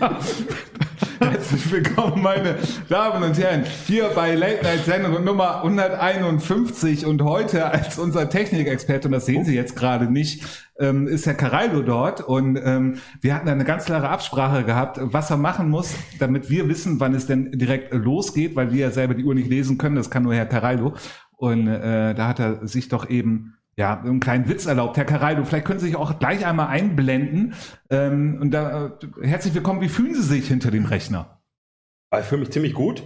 Herzlich willkommen, meine Damen und Herren, hier bei Late Night Sendung Nummer 151 und heute als unser Technikexperte, und das sehen Sie jetzt gerade nicht, ähm, ist Herr Caraldo dort. Und ähm, wir hatten eine ganz klare Absprache gehabt, was er machen muss, damit wir wissen, wann es denn direkt losgeht, weil wir ja selber die Uhr nicht lesen können, das kann nur Herr Caraldo und äh, da hat er sich doch eben ja, einen kleinen Witz erlaubt. Herr Caraldo, vielleicht können Sie sich auch gleich einmal einblenden. Ähm, und da, äh, herzlich willkommen. Wie fühlen Sie sich hinter dem Rechner? Ich fühle mich ziemlich gut.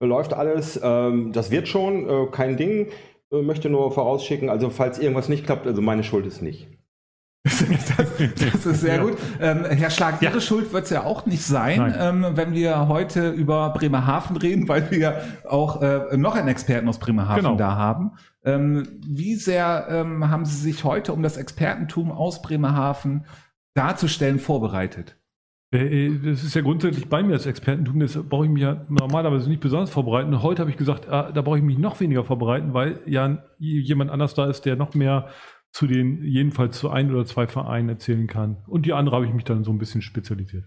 Läuft alles. Ähm, das wird schon. Äh, kein Ding. Äh, möchte nur vorausschicken, also falls irgendwas nicht klappt, also meine Schuld ist nicht. Das, das, ist sehr ja. gut. Ähm, Herr Schlag, Ihre Schuld wird es ja auch nicht sein, ähm, wenn wir heute über Bremerhaven reden, weil wir auch äh, noch einen Experten aus Bremerhaven genau. da haben. Ähm, wie sehr ähm, haben Sie sich heute, um das Expertentum aus Bremerhaven darzustellen, vorbereitet? Äh, äh, das ist ja grundsätzlich bei mir das Expertentum, das brauche ich mich ja normalerweise nicht besonders vorbereiten. Heute habe ich gesagt, ah, da brauche ich mich noch weniger vorbereiten, weil ja jemand anders da ist, der noch mehr zu den, jedenfalls zu ein oder zwei Vereinen erzählen kann. Und die andere habe ich mich dann so ein bisschen spezialisiert.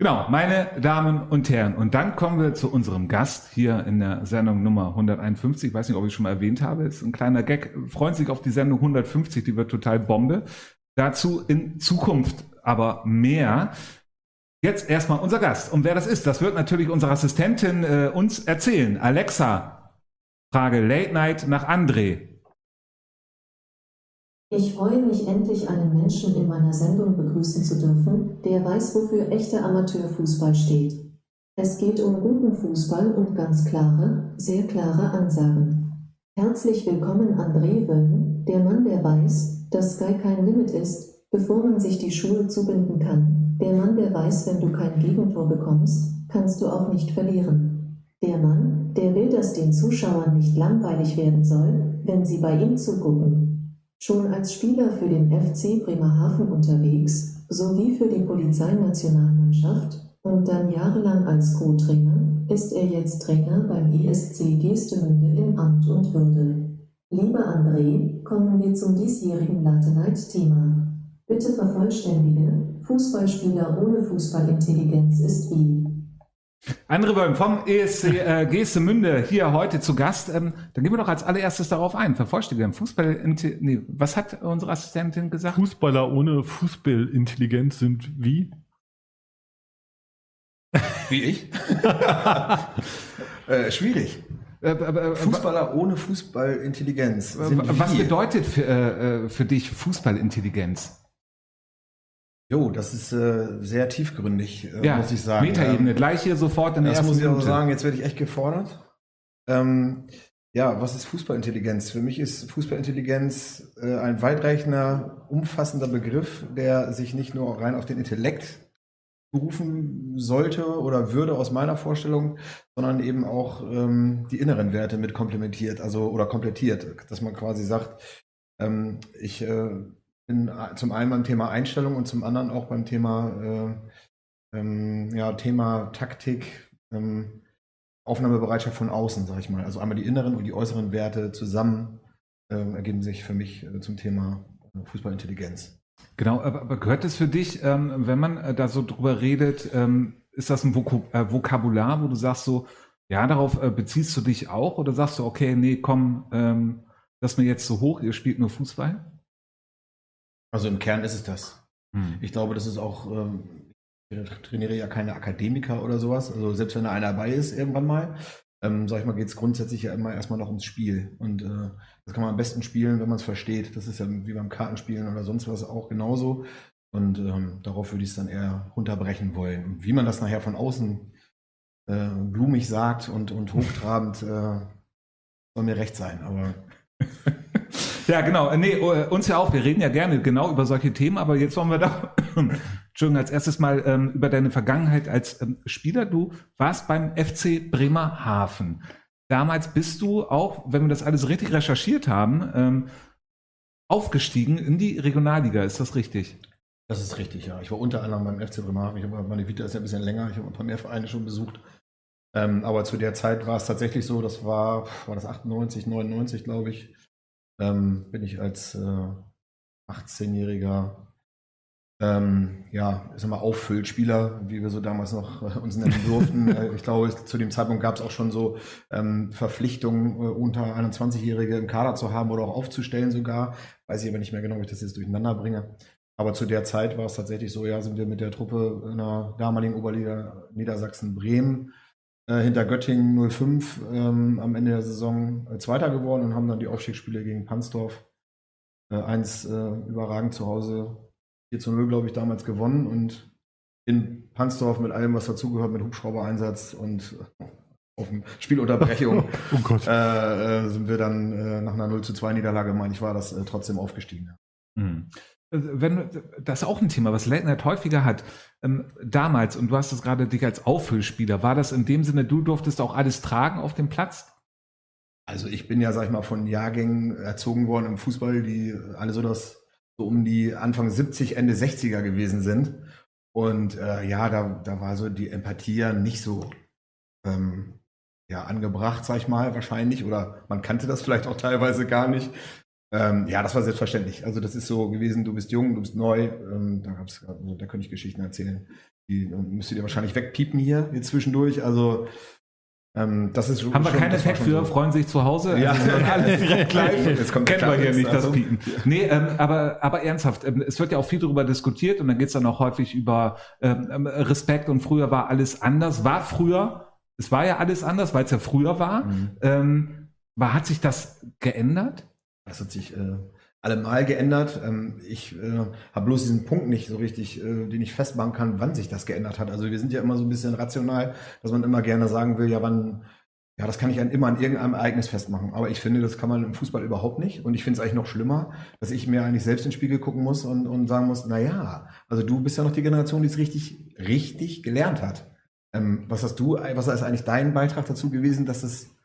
Genau, meine Damen und Herren. Und dann kommen wir zu unserem Gast hier in der Sendung Nummer 151. Ich weiß nicht, ob ich schon mal erwähnt habe. Ist ein kleiner Gag. Freuen sich auf die Sendung 150. Die wird total Bombe. Dazu in Zukunft aber mehr. Jetzt erstmal unser Gast. Und wer das ist, das wird natürlich unsere Assistentin äh, uns erzählen. Alexa, Frage Late Night nach André. Ich freue mich endlich einen Menschen in meiner Sendung begrüßen zu dürfen, der weiß, wofür echter Amateurfußball steht. Es geht um guten Fußball und ganz klare, sehr klare Ansagen. Herzlich willkommen André Wöhn, der Mann, der weiß, dass Sky kein Limit ist, bevor man sich die Schuhe zubinden kann. Der Mann, der weiß, wenn du kein Gegentor bekommst, kannst du auch nicht verlieren. Der Mann, der will, dass den Zuschauern nicht langweilig werden soll, wenn sie bei ihm zugucken. Schon als Spieler für den FC Bremerhaven unterwegs, sowie für die Polizeinationalmannschaft und dann jahrelang als Co-Trainer, ist er jetzt Trainer beim ESC Geestemünde in Amt und Würde. Lieber André, kommen wir zum diesjährigen Latte Night-Thema. Bitte vervollständige, Fußballspieler ohne Fußballintelligenz ist wie andere Wölm vom ESC äh, Geestemünde hier heute zu Gast. Ähm, dann gehen wir doch als allererstes darauf ein. Vervollständigen. Fußball, nee, was hat unsere Assistentin gesagt? Fußballer ohne Fußballintelligenz sind wie? Wie ich? äh, schwierig. Äh, äh, Fußballer ohne Fußballintelligenz. Was bedeutet für, äh, für dich Fußballintelligenz? Jo, das ist äh, sehr tiefgründig, äh, ja, muss ich sagen. Metaebene, ähm, gleich hier sofort in der Das muss ich auch sagen, jetzt werde ich echt gefordert. Ähm, ja, was ist Fußballintelligenz? Für mich ist Fußballintelligenz äh, ein weitreichender, umfassender Begriff, der sich nicht nur rein auf den Intellekt berufen sollte oder würde aus meiner Vorstellung, sondern eben auch ähm, die inneren Werte mit komplementiert, also oder komplettiert, dass man quasi sagt, ähm, ich äh, äh, zum einen beim Thema Einstellung und zum anderen auch beim Thema, äh, ähm, ja, Thema Taktik, ähm, Aufnahmebereitschaft von außen, sag ich mal. Also einmal die inneren und die äußeren Werte zusammen äh, ergeben sich für mich äh, zum Thema äh, Fußballintelligenz. Genau, aber gehört es für dich, ähm, wenn man äh, da so drüber redet, ähm, ist das ein Vok Vokabular, wo du sagst so, ja, darauf beziehst du dich auch oder sagst du, okay, nee, komm, ähm, das mir jetzt so hoch, ihr spielt nur Fußball? Also im Kern ist es das. Hm. Ich glaube, das ist auch, ähm, ich trainiere ja keine Akademiker oder sowas. Also selbst wenn da einer dabei ist, irgendwann mal, ähm, sag ich mal, geht es grundsätzlich ja immer erstmal noch ums Spiel. Und äh, das kann man am besten spielen, wenn man es versteht. Das ist ja wie beim Kartenspielen oder sonst was auch genauso. Und ähm, darauf würde ich es dann eher runterbrechen wollen. Und wie man das nachher von außen äh, blumig sagt und, und hochtrabend, äh, soll mir recht sein. Aber Ja, genau. Äh, nee, äh, uns ja auch. Wir reden ja gerne genau über solche Themen, aber jetzt wollen wir doch, Entschuldigung, als erstes mal ähm, über deine Vergangenheit als ähm, Spieler. Du warst beim FC Bremerhaven. Damals bist du auch, wenn wir das alles richtig recherchiert haben, ähm, aufgestiegen in die Regionalliga. Ist das richtig? Das ist richtig, ja. Ich war unter anderem beim FC Bremerhaven. Ich habe meine Vita ist ja ein bisschen länger. Ich habe ein paar mehr Vereine schon besucht. Ähm, aber zu der Zeit war es tatsächlich so, das war, war das 98, 99, glaube ich ähm, bin ich als äh, 18-Jähriger ähm, ja, ich sag mal, Auffüllspieler, wie wir so damals noch äh, uns nennen durften. Äh, ich glaube, zu dem Zeitpunkt gab es auch schon so ähm, Verpflichtungen, äh, unter 21-Jährige im Kader zu haben oder auch aufzustellen sogar. Weiß ich aber nicht mehr genau, ob ich das jetzt durcheinander bringe. Aber zu der Zeit war es tatsächlich so, ja, sind wir mit der Truppe in der damaligen Oberliga Niedersachsen-Bremen äh, hinter Göttingen 05 ähm, am Ende der Saison äh, Zweiter geworden und haben dann die Aufstiegsspiele gegen Pansdorf äh, eins äh, überragend zu Hause 4 zu 0, glaube ich, damals gewonnen und in Pansdorf mit allem, was dazugehört, mit Hubschrauber-Einsatz und äh, auf Spielunterbrechung Oh Gott. äh, äh, sind wir dann äh, nach einer 0 zu 2 Niederlage, meine ich, war das äh, trotzdem aufgestiegen. Mhm. Wenn, das ist auch ein Thema, was Late Night häufiger hat. Ähm, damals, und du hast es gerade dich als Auffüllspieler, war das in dem Sinne, du durftest auch alles tragen auf dem Platz? Also ich bin ja, sag ich mal, von Jahrgängen erzogen worden im Fußball, die alle so das so um die Anfang 70, Ende 60er gewesen sind. Und äh, ja, da, da war so die Empathie ja nicht so ähm, ja, angebracht, sag ich mal, wahrscheinlich. Oder man kannte das vielleicht auch teilweise gar nicht. Ähm, ja, das war selbstverständlich. Also das ist so gewesen, du bist jung, du bist neu. Ähm, da, gab's, also, da könnte ich Geschichten erzählen. Die äh, müsstet ihr wahrscheinlich wegpiepen hier, hier zwischendurch. Also ähm, das ist Haben wir keinen Effekt für, so. freuen sich zu Hause? Ja. Also, alles direkt live. Jetzt kommt Kennen wir hier nicht, das. Piepen. Nee, ähm, aber, aber ernsthaft, ähm, es wird ja auch viel darüber diskutiert und dann geht's dann auch häufig über ähm, ähm, Respekt und früher war alles anders. War früher, es war ja alles anders, weil es ja früher war. Mhm. Ähm, war, hat sich das geändert? Das hat sich äh, allemal geändert. Ähm, ich äh, habe bloß diesen Punkt nicht so richtig, äh, den ich festmachen kann, wann sich das geändert hat. Also wir sind ja immer so ein bisschen rational, dass man immer gerne sagen will, ja, wann, ja, das kann ich an, immer an irgendeinem Ereignis festmachen. Aber ich finde, das kann man im Fußball überhaupt nicht. Und ich finde es eigentlich noch schlimmer, dass ich mir eigentlich selbst in den Spiegel gucken muss und, und sagen muss, na ja, also du bist ja noch die Generation, die es richtig, richtig gelernt hat. Ähm, was hast du, was ist eigentlich dein Beitrag dazu gewesen, dass es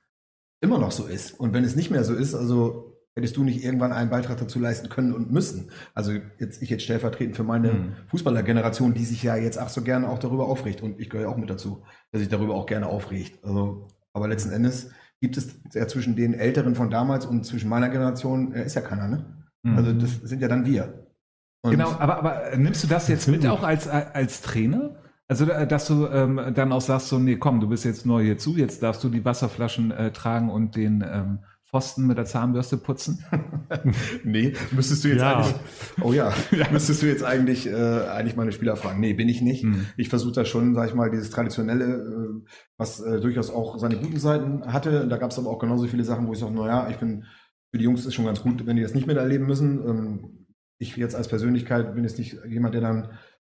immer noch so ist? Und wenn es nicht mehr so ist, also hättest du nicht irgendwann einen Beitrag dazu leisten können und müssen. Also jetzt ich jetzt stellvertretend für meine Mhm. Fußballergeneration, die sich ja jetzt ach so gerne auch darüber aufregt und ich gehöre auch mit dazu, dass sich darüber auch gerne aufregt. Also, aber letzten Endes gibt es ja zwischen den Älteren von damals und zwischen meiner Generation äh, ist ja keiner, ne? Mhm. Also das sind ja dann wir. Und Genau, aber, aber nimmst du das jetzt mit auch als, als Trainer? Also, äh, dass du ähm, dann auch sagst, so, nee, komm, du bist jetzt neu hierzu, jetzt darfst du die Wasserflaschen äh, tragen und den ähm, Pfosten mit der Zahnbürste putzen. Nee, müsstest du jetzt Ja. eigentlich. Oh ja, müsstest du jetzt eigentlich, äh, eigentlich meine Spieler fragen. Nee, bin ich nicht. Mhm. Ich versuche da schon, sag ich mal, dieses traditionelle, äh, was äh, durchaus auch seine guten Seiten hatte. Da gab es aber auch genauso viele Sachen, wo ich sage, naja, ich bin, für die Jungs ist schon ganz gut, wenn die das nicht miterleben müssen. Ähm, ich jetzt als Persönlichkeit bin jetzt nicht jemand, der dann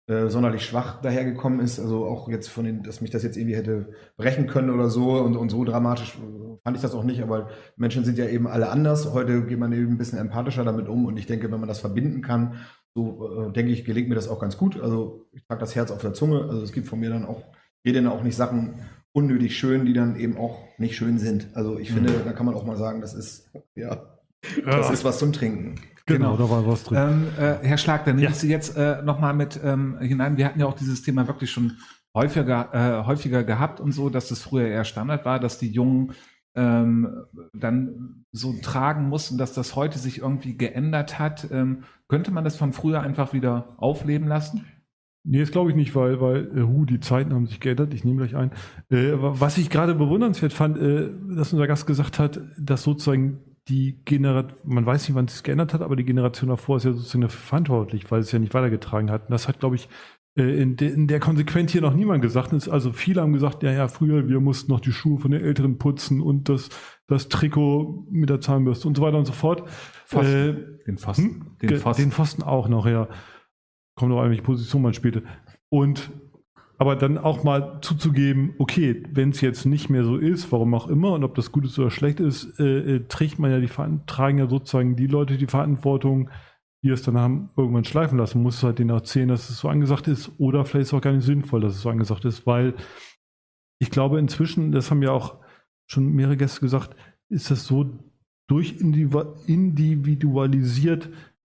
äh, sonderlich schwach dahergekommen ist. Also auch jetzt von den, dass mich das jetzt irgendwie hätte brechen können oder so und, und so dramatisch äh, fand ich das auch nicht, aber Menschen sind ja eben alle anders. Heute geht man eben ein bisschen empathischer damit um und ich denke, wenn man das verbinden kann, so äh, denke ich, gelingt mir das auch ganz gut. Also ich trage das Herz auf der Zunge. Also es gibt von mir dann auch, geht dann auch nicht Sachen unnötig schön, die dann eben auch nicht schön sind. Also ich finde, da kann man auch mal sagen, das ist, ja, das ist was zum Trinken. Genau, genau. da war was drin. Ähm, äh, Herr Schlag, dann nehme Ja. ich Sie jetzt äh, nochmal mit ähm, hinein. Wir hatten ja auch dieses Thema wirklich schon häufiger, äh, häufiger gehabt und so, dass das früher eher Standard war, dass die Jungen ähm, dann so tragen mussten, dass das heute sich irgendwie geändert hat. Ähm, könnte man das von früher einfach wieder aufleben lassen? Nee, das glaube ich nicht, weil, weil äh, hu, die Zeiten haben sich geändert. Ich nehme gleich ein. Äh, was ich gerade bewundernswert fand, äh, dass unser Gast gesagt hat, dass sozusagen die Generation, man weiß nicht, wann es sich geändert hat, aber die Generation davor ist ja sozusagen dafür verantwortlich, weil es ja nicht weitergetragen hat. Und das hat, glaube ich, äh, in, de, in der Konsequenz hier noch niemand gesagt. Es- Also viele haben gesagt, ja, ja, früher, wir mussten noch die Schuhe von den Älteren putzen und das, das Trikot mit der Zahnbürste und so weiter und so fort. Pfosten. Äh, Den Pfosten. hm? Den Pfosten. Den Pfosten auch noch, ja. Kommt an, welche Position man spielte. Und aber dann auch mal zuzugeben, okay, wenn es jetzt nicht mehr so ist, warum auch immer, und ob das gut ist oder schlecht ist, äh, äh, trägt man ja die tragen ja sozusagen die Leute die Verantwortung, die es dann haben irgendwann schleifen lassen, muss halt denen erzählen, dass es so angesagt ist, oder vielleicht ist es auch gar nicht sinnvoll, dass es so angesagt ist, weil ich glaube inzwischen, das haben ja auch schon mehrere Gäste gesagt, ist das so durchindividualisiert,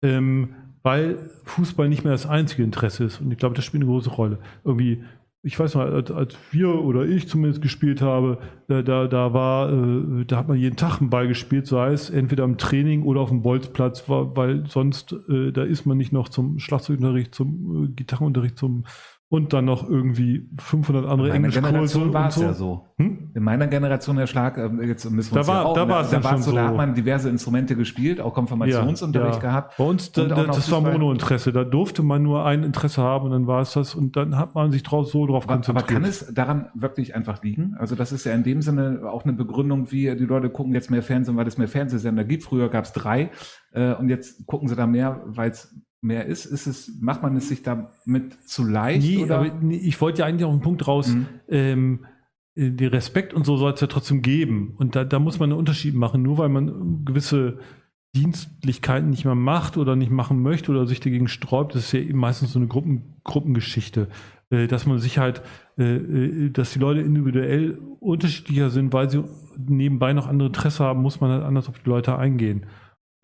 ähm, weil Fußball nicht mehr das einzige Interesse ist. Und ich glaube, das spielt eine große Rolle. Irgendwie ich weiß mal, als, als wir oder ich zumindest gespielt habe, da, da, da war, äh, da hat man jeden Tag einen Ball gespielt, sei es entweder im Training oder auf dem Bolzplatz, weil sonst, äh, da ist man nicht noch zum Schlagzeugunterricht, zum äh, Gitarrenunterricht, zum und dann noch irgendwie 500 andere In meiner Englischkurse Generation war und es so. ja so. Hm? In meiner Generation der Schlag, äh, jetzt müssen wir Da uns war- ja auch, da war es da schon so, da hat man diverse Instrumente gespielt, auch Konfirmationsunterricht Ja, ja. gehabt. Bei uns, da, da, das war Fußball. Monointeresse. Da durfte man nur ein Interesse haben und dann war es das und dann hat man sich drauf, so drauf Aber, aber konzentriert. kann es daran wirklich einfach liegen? Also das ist ja in dem Sinne auch eine Begründung, wie die Leute gucken jetzt mehr Fernsehen, weil es mehr Fernsehsender gibt. Früher gab es drei äh, und jetzt gucken sie da mehr, weil es mehr ist. Ist es, macht man es sich damit zu leicht? Nee, oder? aber nee, ich wollte ja eigentlich auf den Punkt raus, Mhm. ähm, äh, den Respekt und so soll es ja trotzdem geben. Und da, da muss man einen Unterschied machen. Nur weil man gewisse Dienstlichkeiten nicht mehr macht oder nicht machen möchte oder sich dagegen sträubt, das ist ja eben meistens so eine Gruppen, Gruppengeschichte. Äh, dass man sich halt, äh, äh, dass die Leute individuell unterschiedlicher sind, weil sie nebenbei noch andere Interesse haben, muss man halt anders auf die Leute eingehen.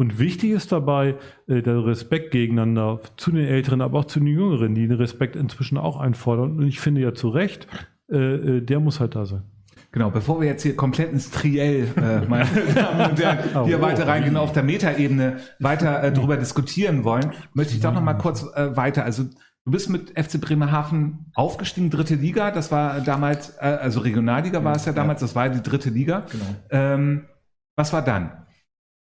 Und wichtig ist dabei äh, der Respekt gegeneinander zu den Älteren, aber auch zu den Jüngeren, die den Respekt inzwischen auch einfordern. Und ich finde ja zu Recht, äh, äh, der muss halt da sein. Genau, bevor wir jetzt hier komplett ins Triell, äh, meine Damen und Herren, hier Oh, weiter reingehen, auf der Metaebene weiter äh, drüber diskutieren wollen, möchte ich doch noch mal kurz äh, weiter. Also du bist mit FC Bremerhaven aufgestiegen, dritte Liga. Das war damals, äh, also Regionalliga war es ja damals. Das war die dritte Liga. Genau. Ähm, was war dann?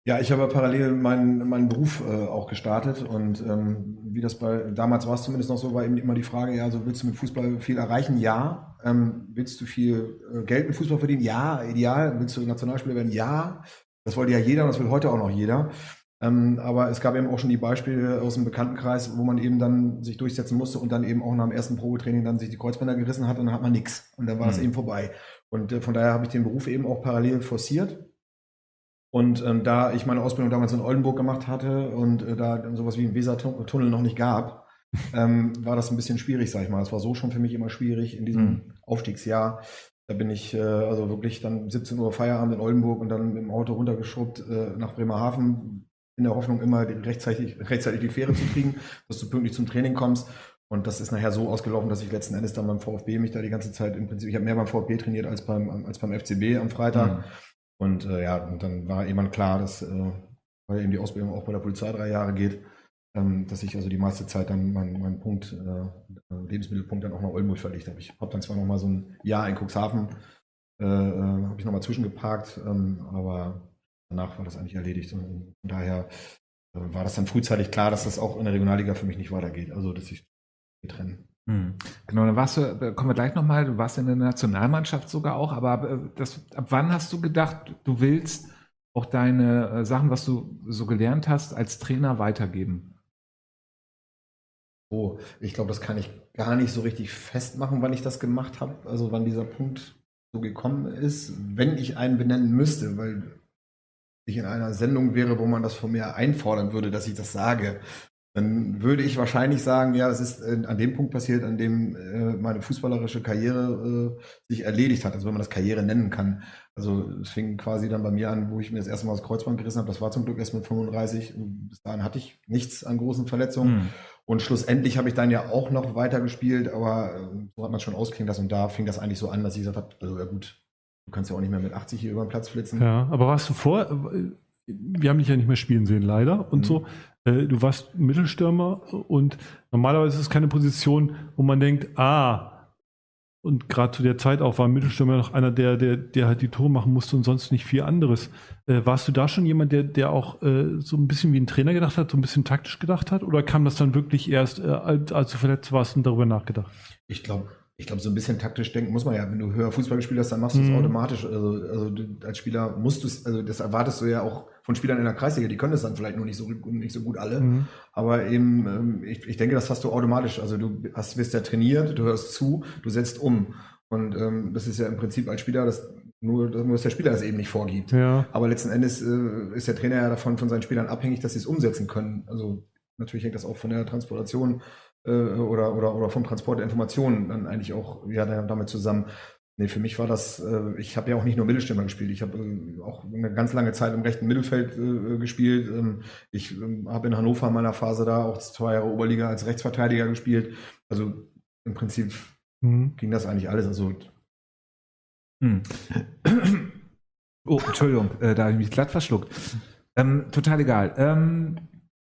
Ja, ich habe parallel meinen, meinen Beruf äh, auch gestartet und ähm, wie das bei damals war es zumindest noch so, war eben immer die Frage, ja, also willst du mit Fußball viel erreichen? Ja. Ähm, willst du viel äh, Geld mit Fußball verdienen? Ja, ideal. Willst du Nationalspieler werden? Ja. Das wollte ja jeder und das will heute auch noch jeder. Ähm, aber es gab eben auch schon die Beispiele aus dem Bekanntenkreis, wo man eben dann sich durchsetzen musste und dann eben auch nach dem ersten Probetraining dann sich die Kreuzbänder gerissen hat und dann hat man nichts. Und dann war es Mhm. eben vorbei. Und äh, von daher habe ich den Beruf eben auch parallel forciert. Und ähm, da ich meine Ausbildung damals in Oldenburg gemacht hatte und äh, da sowas wie einen Wesertunnel noch nicht gab, ähm, war das ein bisschen schwierig, sag ich mal. Es war so schon für mich immer schwierig in diesem Mhm. Aufstiegsjahr. Da bin ich äh, also wirklich dann 17 Uhr Feierabend in Oldenburg und dann mit dem Auto runtergeschrubbt äh, nach Bremerhaven in der Hoffnung immer rechtzeitig, rechtzeitig die Fähre zu kriegen, dass du pünktlich zum Training kommst. Und das ist nachher so ausgelaufen, dass ich letzten Endes dann beim VfB mich da die ganze Zeit im Prinzip, ich habe mehr beim VfB trainiert als beim, als beim FCB am Freitag. Mhm. Und äh, ja, und dann war irgendwann klar, dass, äh, weil eben die Ausbildung auch bei der Polizei drei Jahre geht, ähm, dass ich also die meiste Zeit dann meinen mein Punkt, äh, Lebensmittelpunkt dann auch nach Oldenburg verlegt habe. Ich habe dann zwar noch mal so ein Jahr in Cuxhaven, äh, äh, habe ich noch mal zwischengeparkt, ähm, aber danach war das eigentlich erledigt. Und von daher äh, war das dann frühzeitig klar, dass das auch in der Regionalliga für mich nicht weitergeht. Also, dass ich trennen. Mhm. Genau, dann warst du, kommen wir gleich nochmal, du warst in der Nationalmannschaft sogar auch, aber äh, das, ab wann hast du gedacht, du willst auch deine äh, Sachen, was du so gelernt hast, als Trainer weitergeben? Oh, ich glaube, das kann ich gar nicht so richtig festmachen, wann ich das gemacht habe, also wann dieser Punkt so gekommen ist, wenn ich einen benennen müsste, weil ich in einer Sendung wäre, wo man das von mir einfordern würde, dass ich das sage, dann würde ich wahrscheinlich sagen, ja, das ist äh, an dem Punkt passiert, an dem äh, meine fußballerische Karriere äh, sich erledigt hat, also wenn man das Karriere nennen kann. Also es fing quasi dann bei mir an, wo ich mir das erste Mal das Kreuzband gerissen habe. Das war zum Glück erst mit 35. Und bis dahin hatte ich nichts an großen Verletzungen. Mhm. Und schlussendlich habe ich dann ja auch noch weiter gespielt, aber äh, so hat man schon ausklingen lassen. Und da fing das eigentlich so an, dass ich gesagt habe, also ja gut, du kannst ja auch nicht mehr mit 80 hier über den Platz flitzen. Ja, aber warst du vor, wir haben dich ja nicht mehr spielen sehen, leider. Und Mhm. so, du warst Mittelstürmer und normalerweise ist es keine Position, wo man denkt, ah, und gerade zu der Zeit auch war Mittelstürmer noch einer, der, der, der halt die Tore machen musste und sonst nicht viel anderes. Äh, warst du da schon jemand, der, der auch äh, so ein bisschen wie ein Trainer gedacht hat, so ein bisschen taktisch gedacht hat? Oder kam das dann wirklich erst, äh, als, als du verletzt warst und darüber nachgedacht? Ich glaube, ich glaube, so ein bisschen taktisch denken muss man ja. Wenn du höher Fußball gespielt hast, dann machst du es Mhm. automatisch. Also, also als Spieler musst du es, also das erwartest du ja auch von Spielern in der Kreisliga. Die können es dann vielleicht nur nicht so, nicht so gut alle. Mhm. Aber eben, ähm, ich, ich denke, das hast du automatisch. Also du hast, wirst ja trainiert, du hörst zu, du setzt um. Und ähm, das ist ja im Prinzip als Spieler, das, nur, nur dass der Spieler das eben nicht vorgibt. Ja. Aber letzten Endes äh, ist der Trainer ja davon von seinen Spielern abhängig, dass sie es umsetzen können. Also natürlich hängt das auch von der Transportation äh, oder, oder, oder vom Transport der Informationen dann eigentlich auch ja, da- damit zusammen. Nee, für mich war das, äh, ich habe ja auch nicht nur Mittelstürmer gespielt, ich habe äh, auch eine ganz lange Zeit im rechten Mittelfeld äh, gespielt. Ähm, ich ähm, habe in Hannover in meiner Phase da auch zwei Jahre Oberliga als Rechtsverteidiger gespielt. Also im Prinzip mhm. ging das eigentlich alles. Also hm. Oh, Entschuldigung, äh, da habe ich mich glatt verschluckt. Ähm, total egal. Ähm,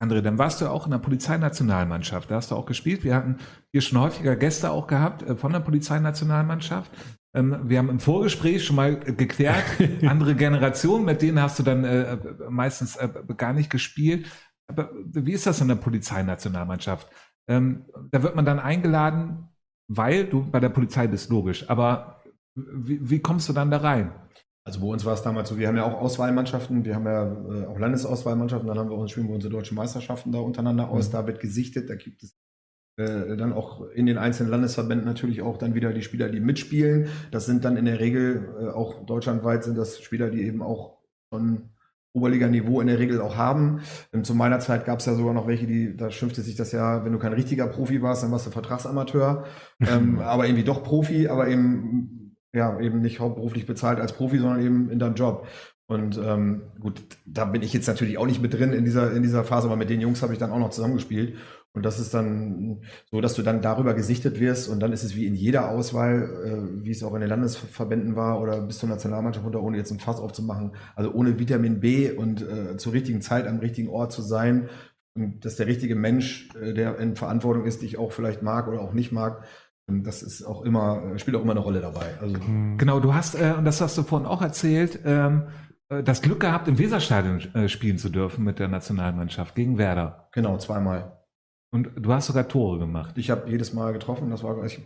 André, dann warst du auch in der Polizeinationalmannschaft. Da hast du auch gespielt. Wir hatten hier schon häufiger Gäste auch gehabt äh, von der Polizeinationalmannschaft. Ähm, wir haben im Vorgespräch schon mal geklärt, andere Generationen, mit denen hast du dann äh, meistens äh, gar nicht gespielt. Aber wie ist das in der Polizeinationalmannschaft? Ähm, da wird man dann eingeladen, weil du bei der Polizei bist, logisch. Aber wie, wie kommst du dann da rein? Also bei uns war es damals so, wir haben ja auch Auswahlmannschaften, wir haben ja äh, auch Landesauswahlmannschaften, dann haben wir uns spielen wir unsere deutschen Meisterschaften da untereinander aus, mhm. da wird gesichtet, da gibt es äh, dann auch in den einzelnen Landesverbänden natürlich auch dann wieder die Spieler, die mitspielen. Das sind dann in der Regel äh, auch deutschlandweit sind das Spieler, die eben auch schon Oberliga-Niveau in der Regel auch haben. Ähm, zu meiner Zeit gab es ja sogar noch welche, die, da schimpfte sich das ja, wenn du kein richtiger Profi warst, dann warst du Vertragsamateur, ähm, aber irgendwie doch Profi, aber eben ja, eben nicht hauptberuflich bezahlt als Profi, sondern eben in deinem Job. Und ähm, gut, da bin ich jetzt natürlich auch nicht mit drin in dieser, in dieser Phase, aber mit den Jungs habe ich dann auch noch zusammengespielt. Und das ist dann so, dass du dann darüber gesichtet wirst und dann ist es wie in jeder Auswahl, äh, wie es auch in den Landesverbänden war oder bis zur Nationalmannschaft runter, ohne jetzt ein Fass aufzumachen. Also ohne Vitamin B und äh, zur richtigen Zeit am richtigen Ort zu sein und dass der richtige Mensch, äh, der in Verantwortung ist, dich auch vielleicht mag oder auch nicht mag, das ist auch immer, spielt auch immer eine Rolle dabei. Also hm. genau, du hast, äh, und das hast du vorhin auch erzählt, ähm, äh, das Glück gehabt, im Weserstadion äh, spielen zu dürfen mit der Nationalmannschaft gegen Werder. Genau, zweimal. Und du hast sogar Tore gemacht. Ich habe jedes Mal getroffen. Das war ich,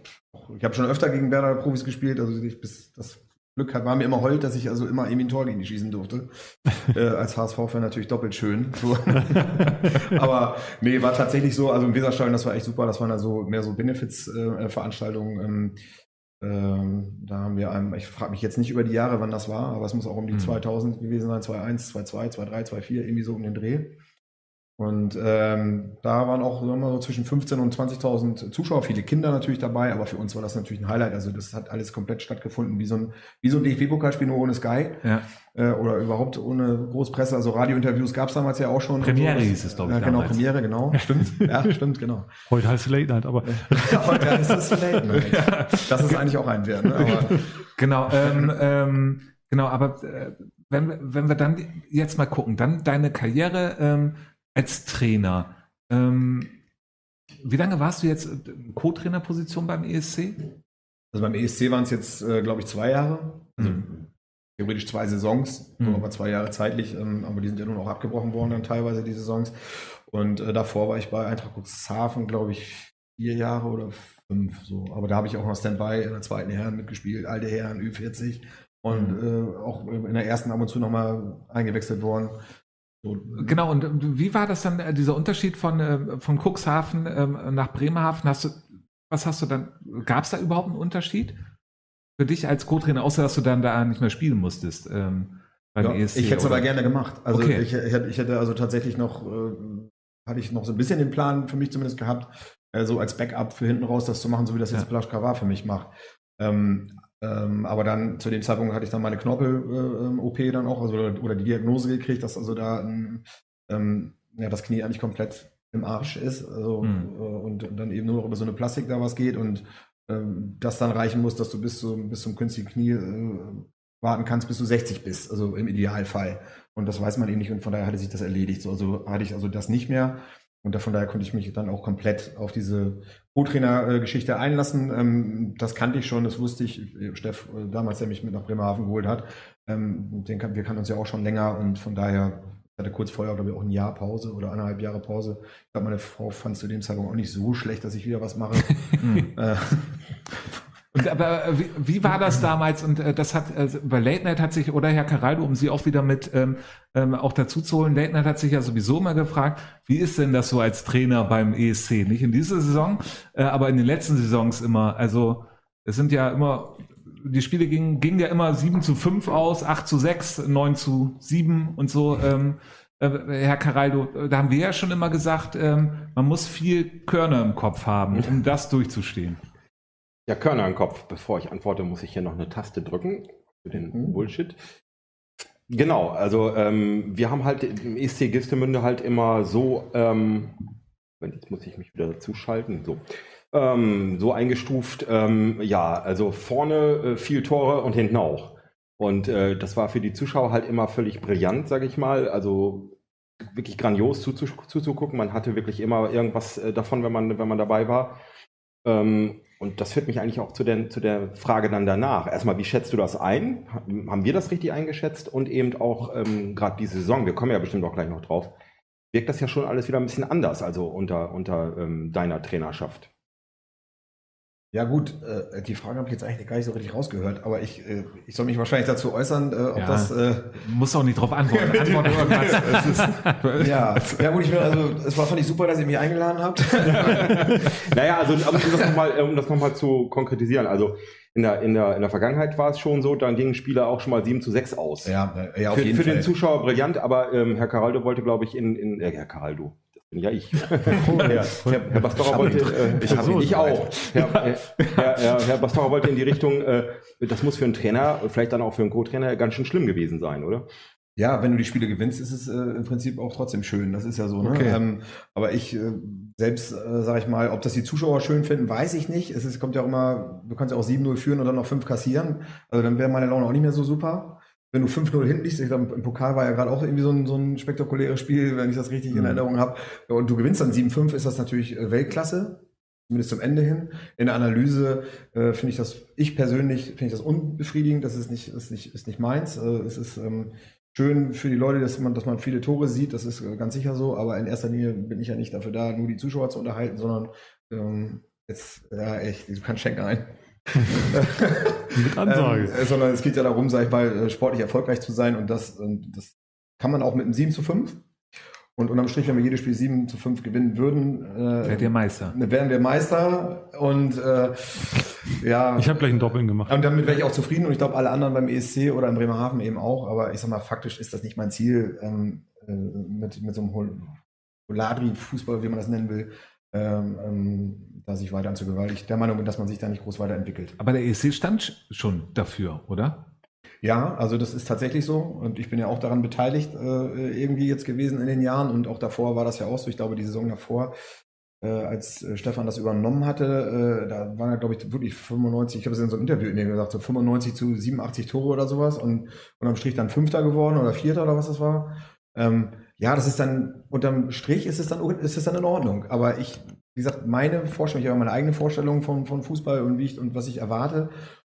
ich habe schon öfter gegen Werder Profis gespielt. Also ich, bis das Glück hat, war mir immer heult, dass ich also immer irgendwie ein Tor gegen die schießen durfte. äh, als HSV-Fan natürlich doppelt schön. So. Aber nee, war tatsächlich so, also im Weserstadion, das war echt super. Das waren also mehr so Benefits-Veranstaltungen. Äh, ähm, ähm, da haben wir einem, ich frage mich jetzt nicht über die Jahre, wann das war, aber es muss auch um die mhm. 2000 gewesen sein, 2001, 2002, 2003, 2004, irgendwie so um den Dreh. Und ähm, da waren auch sagen wir mal, so zwischen 15.000 und 20.000 Zuschauer, viele Kinder natürlich dabei, aber für uns war das natürlich ein Highlight. Also das hat alles komplett stattgefunden, wie so ein, wie so ein DFB-Pokalspiel nur ohne Sky ja. äh, oder überhaupt ohne Großpresse. Also Radiointerviews gab es damals ja auch schon. Premiere so. hieß es, glaube ich. Ja, genau, damals. Premiere, genau. Stimmt, ja, stimmt, genau. Heute heißt es Late Night, aber. ja, heute heißt es Late Night. Ja. Das ist eigentlich auch ein Wert. Ne? Aber genau, ähm, ähm, genau, aber äh, wenn, wir, wenn wir dann jetzt mal gucken, dann deine Karriere. Ähm, als Trainer. Ähm, wie lange warst du jetzt in Co-Trainer-Position beim ESC? Also beim ESC waren es jetzt, äh, glaube ich, zwei Jahre. Also mhm. theoretisch zwei Saisons, mhm. aber zwei Jahre zeitlich. Ähm, aber die sind ja nun auch abgebrochen worden dann teilweise, die Saisons. Und äh, davor war ich bei Eintracht Cuxhaven, glaube ich, vier Jahre oder fünf. So. Aber da habe ich auch noch Standby in der zweiten Herren mitgespielt, alte Herren, Ü40. Und mhm. äh, auch in der ersten ab und zu nochmal eingewechselt worden. Genau, und wie war das dann, äh, dieser Unterschied von, äh, von Cuxhaven ähm, nach Bremerhaven? Hast du, was hast du dann, gab es da überhaupt einen Unterschied für dich als Co-Trainer, außer dass du dann da nicht mehr spielen musstest? Ähm, ja, ESC, ich hätte es aber gerne gemacht. Also okay. ich, ich, hätte also tatsächlich noch, äh, hatte ich noch so ein bisschen den Plan für mich zumindest gehabt, äh, so als Backup für hinten raus das zu machen, so wie das jetzt ja. Blaschka war für mich macht. Ähm, ähm, aber dann zu dem Zeitpunkt hatte ich dann meine Knorpel-OP äh, dann auch, also oder die Diagnose gekriegt, dass also da ein, ähm, ja, das Knie eigentlich komplett im Arsch ist. Also, mhm. und, und, dann eben nur noch über so eine Plastik da was geht und ähm, das dann reichen muss, dass du bis, zu, bis zum künstlichen Knie äh, warten kannst, bis du 60 bist, also im Idealfall. Und das weiß man eben nicht und von daher hatte sich das erledigt. So, also hatte ich also das nicht mehr. Und von daher konnte ich mich dann auch komplett auf diese Co-Trainer-Geschichte einlassen. Ähm, das kannte ich schon, das wusste ich. Steff, äh, damals, der mich mit nach Bremerhaven geholt hat, ähm, den, wir kannten uns ja auch schon länger und von daher hatte kurz vorher, glaube ich, auch ein Jahr Pause oder eineinhalb Jahre Pause. Ich glaube, meine Frau fand es zu dem Zeitpunkt auch nicht so schlecht, dass ich wieder was mache. Äh, und aber äh, wie, wie war das damals? Und äh, das hat also bei Late Night hat sich, oder Herr Caraldo, um Sie auch wieder mit ähm, ähm, auch dazu zu holen, Late Night hat sich ja sowieso mal gefragt, wie ist denn das so als Trainer beim ESC? Nicht in dieser Saison, äh, aber in den letzten Saisons immer. Also es sind ja immer, die Spiele gingen, gingen ja immer 7 zu 5 aus, 8 zu 6, 9 zu 7 und so. Ähm, äh, Herr Caraldo, da haben wir ja schon immer gesagt, ähm, man muss viel Körner im Kopf haben, um das durchzustehen. Ja, Körner im Kopf. Bevor ich antworte, muss ich hier noch eine Taste drücken für den mhm. Bullshit. Genau, also ähm, wir haben halt im ESC Gistemünde halt immer so, ähm, jetzt muss ich mich wieder dazuschalten, so. ähm, so eingestuft, ähm, ja, also vorne äh, viel Tore und hinten auch. Und äh, das war für die Zuschauer halt immer völlig brillant, sage ich mal. Also wirklich grandios zuzugucken. Man hatte wirklich immer irgendwas äh, davon, wenn man, wenn man dabei war. Ähm, und das führt mich eigentlich auch zu der, zu der Frage dann danach. Erstmal, wie schätzt du das ein? Haben wir das richtig eingeschätzt? Und eben auch ähm, gerade diese Saison, wir kommen ja bestimmt auch gleich noch drauf, wirkt das ja schon alles wieder ein bisschen anders, also unter, unter ähm, deiner Trainerschaft. Ja gut, äh, die Frage habe ich jetzt eigentlich gar nicht so richtig rausgehört, aber ich, äh, ich soll mich wahrscheinlich dazu äußern, äh, ob ja, das... Äh, muss auch nicht drauf antworten. Antworten irgendwas. ja, ja gut, ich bin, also es war völlig super, dass ihr mich eingeladen habt. naja, also um das nochmal um das noch zu konkretisieren, also in der, in, der, in der Vergangenheit war es schon so, dann gingen Spieler auch schon mal 7 zu 6 aus. Ja, ja auf für, jeden für Fall. den Zuschauer brillant, aber ähm, Herr Caraldo wollte, glaube ich, in, in äh, Herr Caraldo, ja, ich. Herr, Herr, Herr Bastora wollte, äh, ich, so ich auch. Herr, Herr, Herr, Herr Bastora wollte in die Richtung, äh, das muss für einen Trainer, vielleicht dann auch für einen Co-Trainer ganz schön schlimm gewesen sein, oder? Ja, wenn du die Spiele gewinnst, ist es äh, im Prinzip auch trotzdem schön. Das ist ja so. Ne? Okay. Ähm, aber ich äh, selbst, äh, sage ich mal, ob das die Zuschauer schön finden, weiß ich nicht. Es ist, kommt ja auch immer, du kannst ja auch 7-0 führen und dann noch 5 kassieren. Also dann wäre meine Laune auch nicht mehr so super wenn du 5-0 hinten liegst, ich glaube, im Pokal war ja gerade auch irgendwie so ein, so ein spektakuläres Spiel, wenn ich das richtig in Mhm. Erinnerung habe, und du gewinnst dann 7-5, ist das natürlich äh, Weltklasse, zumindest zum Ende hin. In der Analyse äh, finde ich das, ich persönlich finde ich das unbefriedigend, das ist nicht, ist nicht, ist nicht meins. Äh, es ist ähm, schön für die Leute, dass man, dass man viele Tore sieht, das ist äh, ganz sicher so, aber in erster Linie bin ich ja nicht dafür da, nur die Zuschauer zu unterhalten, sondern ähm, jetzt, ja echt, du kannst schenken ein. Mit Ansage. Ähm, sondern es geht ja darum, sag ich mal, äh, sportlich erfolgreich zu sein und das, und das kann man auch mit einem 7 zu 5. Und unterm Strich, wenn wir jedes Spiel 7 zu 5 gewinnen würden, äh, Werdet ihr Meister. wären wir Meister und äh, ja. Ich habe gleich einen Doppeln gemacht. Und damit wäre ich auch zufrieden und ich glaube, alle anderen beim ESC oder in Bremerhaven eben auch. Aber ich sag mal, faktisch ist das nicht mein Ziel, ähm, äh, mit, mit so einem Hol- Holadri-Fußball, wie man das nennen will, ähm, ähm, da sich weiter anzugewaltigen. Weil ich der Meinung bin, dass man sich da nicht groß weiterentwickelt. Aber der ESC stand schon dafür, oder? Ja, also das ist tatsächlich so und ich bin ja auch daran beteiligt äh, irgendwie jetzt gewesen in den Jahren und auch davor war das ja auch so. Ich glaube, die Saison davor, äh, als äh, Stefan das übernommen hatte, äh, da waren ja, glaube ich, wirklich 95, ich habe es in so einem Interview in dem gesagt, so 95 zu 87 Tore oder sowas und unterm Strich dann Fünfter geworden oder Vierter oder was das war. Ähm, ja, das ist dann, unterm Strich ist es dann, ist es dann in Ordnung. Aber ich, wie gesagt, meine Vorstellung, ich habe meine eigene Vorstellung von, von Fußball und wie ich und was ich erwarte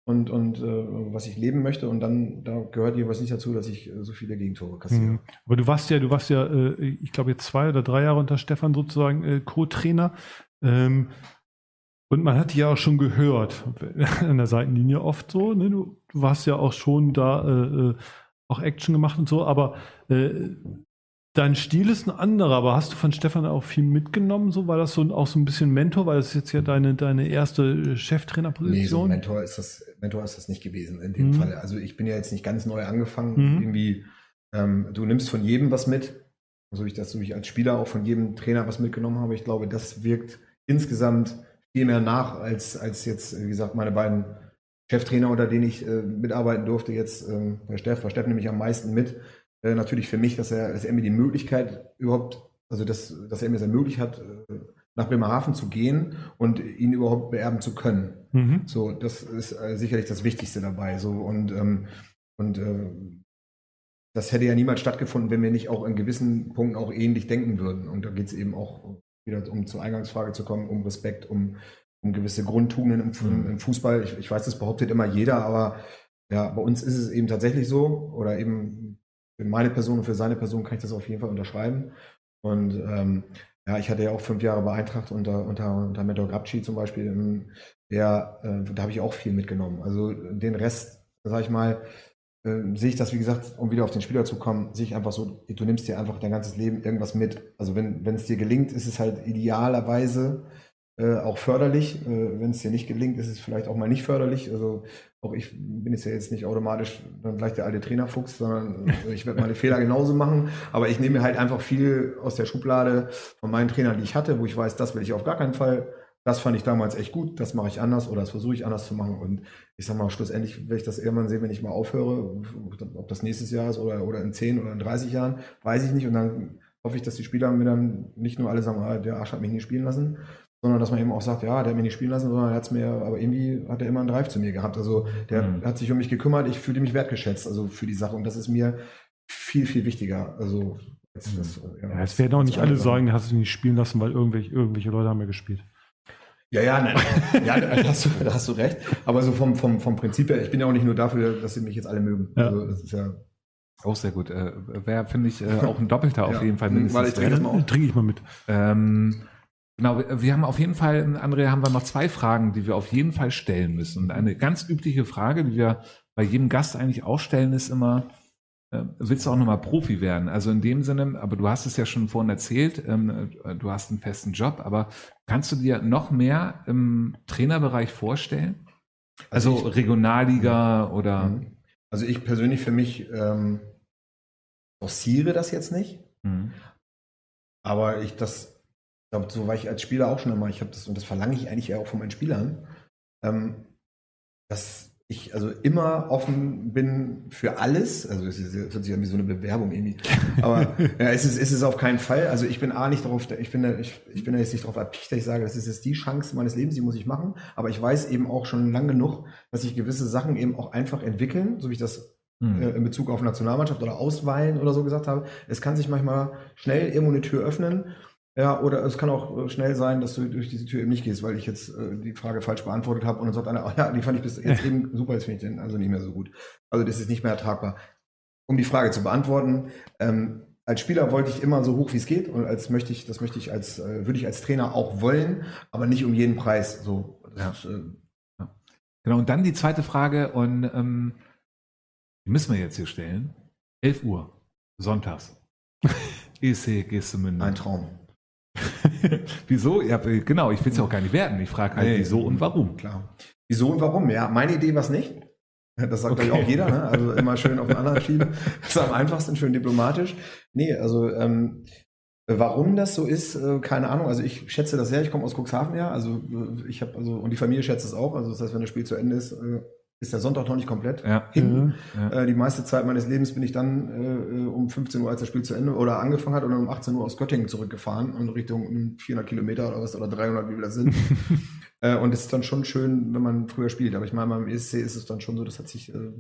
und, und äh, was ich leben möchte. Und dann da gehört jeweils nicht dazu, dass ich äh, so viele Gegentore kassiere. Mhm. Aber du warst ja, du warst ja, äh, ich glaube jetzt zwei oder drei Jahre unter Stefan sozusagen äh, Co-Trainer. Ähm, und man hat ja auch schon gehört an der Seitenlinie oft so. Ne? Du, warst ja auch schon da äh, äh, auch Action gemacht und so, aber dein Stil ist ein anderer. Aber hast du von Stefan auch viel mitgenommen? So war das so auch so ein bisschen Mentor, weil das ist jetzt ja deine deine erste äh, Nee, so Cheftrainerposition. Mentor ist das, Mentor ist das nicht gewesen in dem Mhm. Fall. Also ich bin ja jetzt nicht ganz neu angefangen. Mhm. Irgendwie, ähm, du nimmst von jedem was mit. So wie ich das so ich als Spieler auch von jedem Trainer was mitgenommen habe. Ich glaube, das wirkt insgesamt viel mehr nach, als, als jetzt, wie gesagt, meine beiden Cheftrainer, unter denen ich äh, mitarbeiten durfte, jetzt ähm, bei Steff, bei Steff nehme ich am meisten mit. Äh, natürlich für mich, dass er, dass er mir die Möglichkeit überhaupt, also dass, dass er mir es ermöglicht hat, äh, nach Bremerhaven zu gehen und ihn überhaupt beerben zu können. Mhm. So, das ist äh, sicherlich das Wichtigste dabei. So und ähm, und äh, das hätte ja niemals stattgefunden, wenn wir nicht auch in gewissen Punkten auch ähnlich denken würden. Und da geht es eben auch wieder, um zur Eingangsfrage zu kommen, um Respekt, um, um gewisse Grundtugenden im, Mhm. im Fußball. Ich, ich weiß, das behauptet immer jeder, aber ja, bei uns ist es eben tatsächlich so, oder eben für meine Person und für seine Person kann ich das auf jeden Fall unterschreiben. Und ähm, ja, ich hatte ja auch fünf Jahre bei Eintracht unter, unter, unter Medor Grabci zum Beispiel. ähm, Der, äh, da habe ich auch viel mitgenommen. Also den Rest, sag ich mal, äh, sehe ich das, wie gesagt, um wieder auf den Spieler zu kommen, sehe ich einfach so, du nimmst dir einfach dein ganzes Leben irgendwas mit. Also wenn wenn es dir gelingt, ist es halt idealerweise äh, auch förderlich. Äh, wenn es dir nicht gelingt, ist es vielleicht auch mal nicht förderlich. Also auch ich bin jetzt ja jetzt nicht automatisch dann gleich der alte Trainerfuchs, sondern äh, ich werde meine Fehler genauso machen. Aber ich nehme mir halt einfach viel aus der Schublade von meinen Trainern, die ich hatte, wo ich weiß, das will ich auf gar keinen Fall. Das fand ich damals echt gut, das mache ich anders oder das versuche ich anders zu machen. Und ich sag mal, schlussendlich werde ich das irgendwann sehen, wenn ich mal aufhöre. Ob das nächstes Jahr ist oder, oder in 10 oder in 30 Jahren, weiß ich nicht. Und dann hoffe ich, dass die Spieler mir dann nicht nur alle sagen, ah, der Arsch hat mich nie spielen lassen, sondern dass man eben auch sagt, ja, der hat mich nicht spielen lassen, sondern er hat's mir, aber irgendwie hat er immer einen Drive zu mir gehabt. Also der Mhm. hat sich um mich gekümmert, ich fühlte mich wertgeschätzt, also für die Sache. Und das ist mir viel, viel wichtiger. Also jetzt, das, Ja, es werden auch nicht alle sagen, hast du nicht spielen lassen, weil irgendwelche, irgendwelche Leute haben ja gespielt. Ja, ja, nein. ja, da hast, du, da hast du recht. Aber so vom, vom, vom Prinzip her, ich bin ja auch nicht nur dafür, dass sie mich jetzt alle mögen. Ja. Also das ist ja. Auch sehr gut. Äh, Wäre, finde ich, äh, auch ein Doppelter auf Ja. jeden Fall Mhm, mindestens. weil ich trinke das mal. Trinke ich mal mit. Ähm, genau, wir haben auf jeden Fall, Andrea, haben wir noch zwei Fragen, die wir auf jeden Fall stellen müssen. Und eine ganz übliche Frage, die wir bei jedem Gast eigentlich auch stellen, ist immer, äh, willst du auch nochmal Profi werden? Also in dem Sinne, aber du hast es ja schon vorhin erzählt, ähm, äh, du hast einen festen Job, aber kannst du dir noch mehr im Trainerbereich vorstellen? Also, ich- Regionalliga oder Mhm. Also ich persönlich für mich ähm, forciere das jetzt nicht, Mhm. aber ich das, ich glaube, so war ich als Spieler auch schon immer. Ich habe das und das verlange ich eigentlich ja auch von meinen Spielern, ähm, dass ich also immer offen bin für alles. Also es ist, es hört sich an wie so eine Bewerbung irgendwie. Aber ja, es ist, es ist auf keinen Fall. Also ich bin A nicht darauf, ich bin da, ich, ich bin da jetzt nicht darauf erpicht, dass ich sage, das ist jetzt die Chance meines Lebens, die muss ich machen. Aber ich weiß eben auch schon lang genug, dass sich gewisse Sachen eben auch einfach entwickeln, so wie ich das Mhm. äh, in Bezug auf Nationalmannschaft oder Auswahlen oder so gesagt habe. Es kann sich manchmal schnell irgendwo eine Tür öffnen. Ja, oder es kann auch äh, schnell sein, dass du durch diese Tür eben nicht gehst, weil ich jetzt äh, die Frage falsch beantwortet habe und dann sagt einer, oh ja, die fand ich bis jetzt eben super, jetzt finde ich den also nicht mehr so gut. Also das ist nicht mehr ertragbar. Um die Frage zu beantworten, ähm, als Spieler wollte ich immer so hoch wie es geht und als möchte ich, das möchte ich als, äh, würde ich als Trainer auch wollen, aber nicht um jeden Preis. So, Ja. ist, äh, Genau, und dann die zweite Frage, und ähm, die müssen wir jetzt hier stellen. 11 Uhr, sonntags. EC Gestemünde. ein Traum. Wieso? Ja, genau, ich will es ja auch gar nicht werden. Ich frage halt, Nee. wieso und warum. Klar. Wieso und warum? Ja, meine Idee war es nicht. Das sagt Okay. okay. auch jeder, ne? Also immer schön auf den anderen schieben. Das ist am einfachsten, schön diplomatisch. Nee, also ähm, warum das so ist, äh, keine Ahnung. Also ich schätze das sehr, ich komme aus Cuxhaven ja. Also äh, ich habe, also, und die Familie schätzt es auch. Also das heißt, wenn das Spiel zu Ende ist, äh, ist der Sonntag noch nicht komplett. Ja. Hin. Ja. Äh, die meiste Zeit meines Lebens bin ich dann äh, um 15 Uhr, als das Spiel zu Ende oder angefangen hat, und dann um 18 Uhr aus Göttingen zurückgefahren und Richtung 400 Kilometer oder was oder 300, wie wir das sind. äh, und es ist dann schon schön, wenn man früher spielt. Aber ich meine, beim ESC ist es dann schon so, das hat sich äh,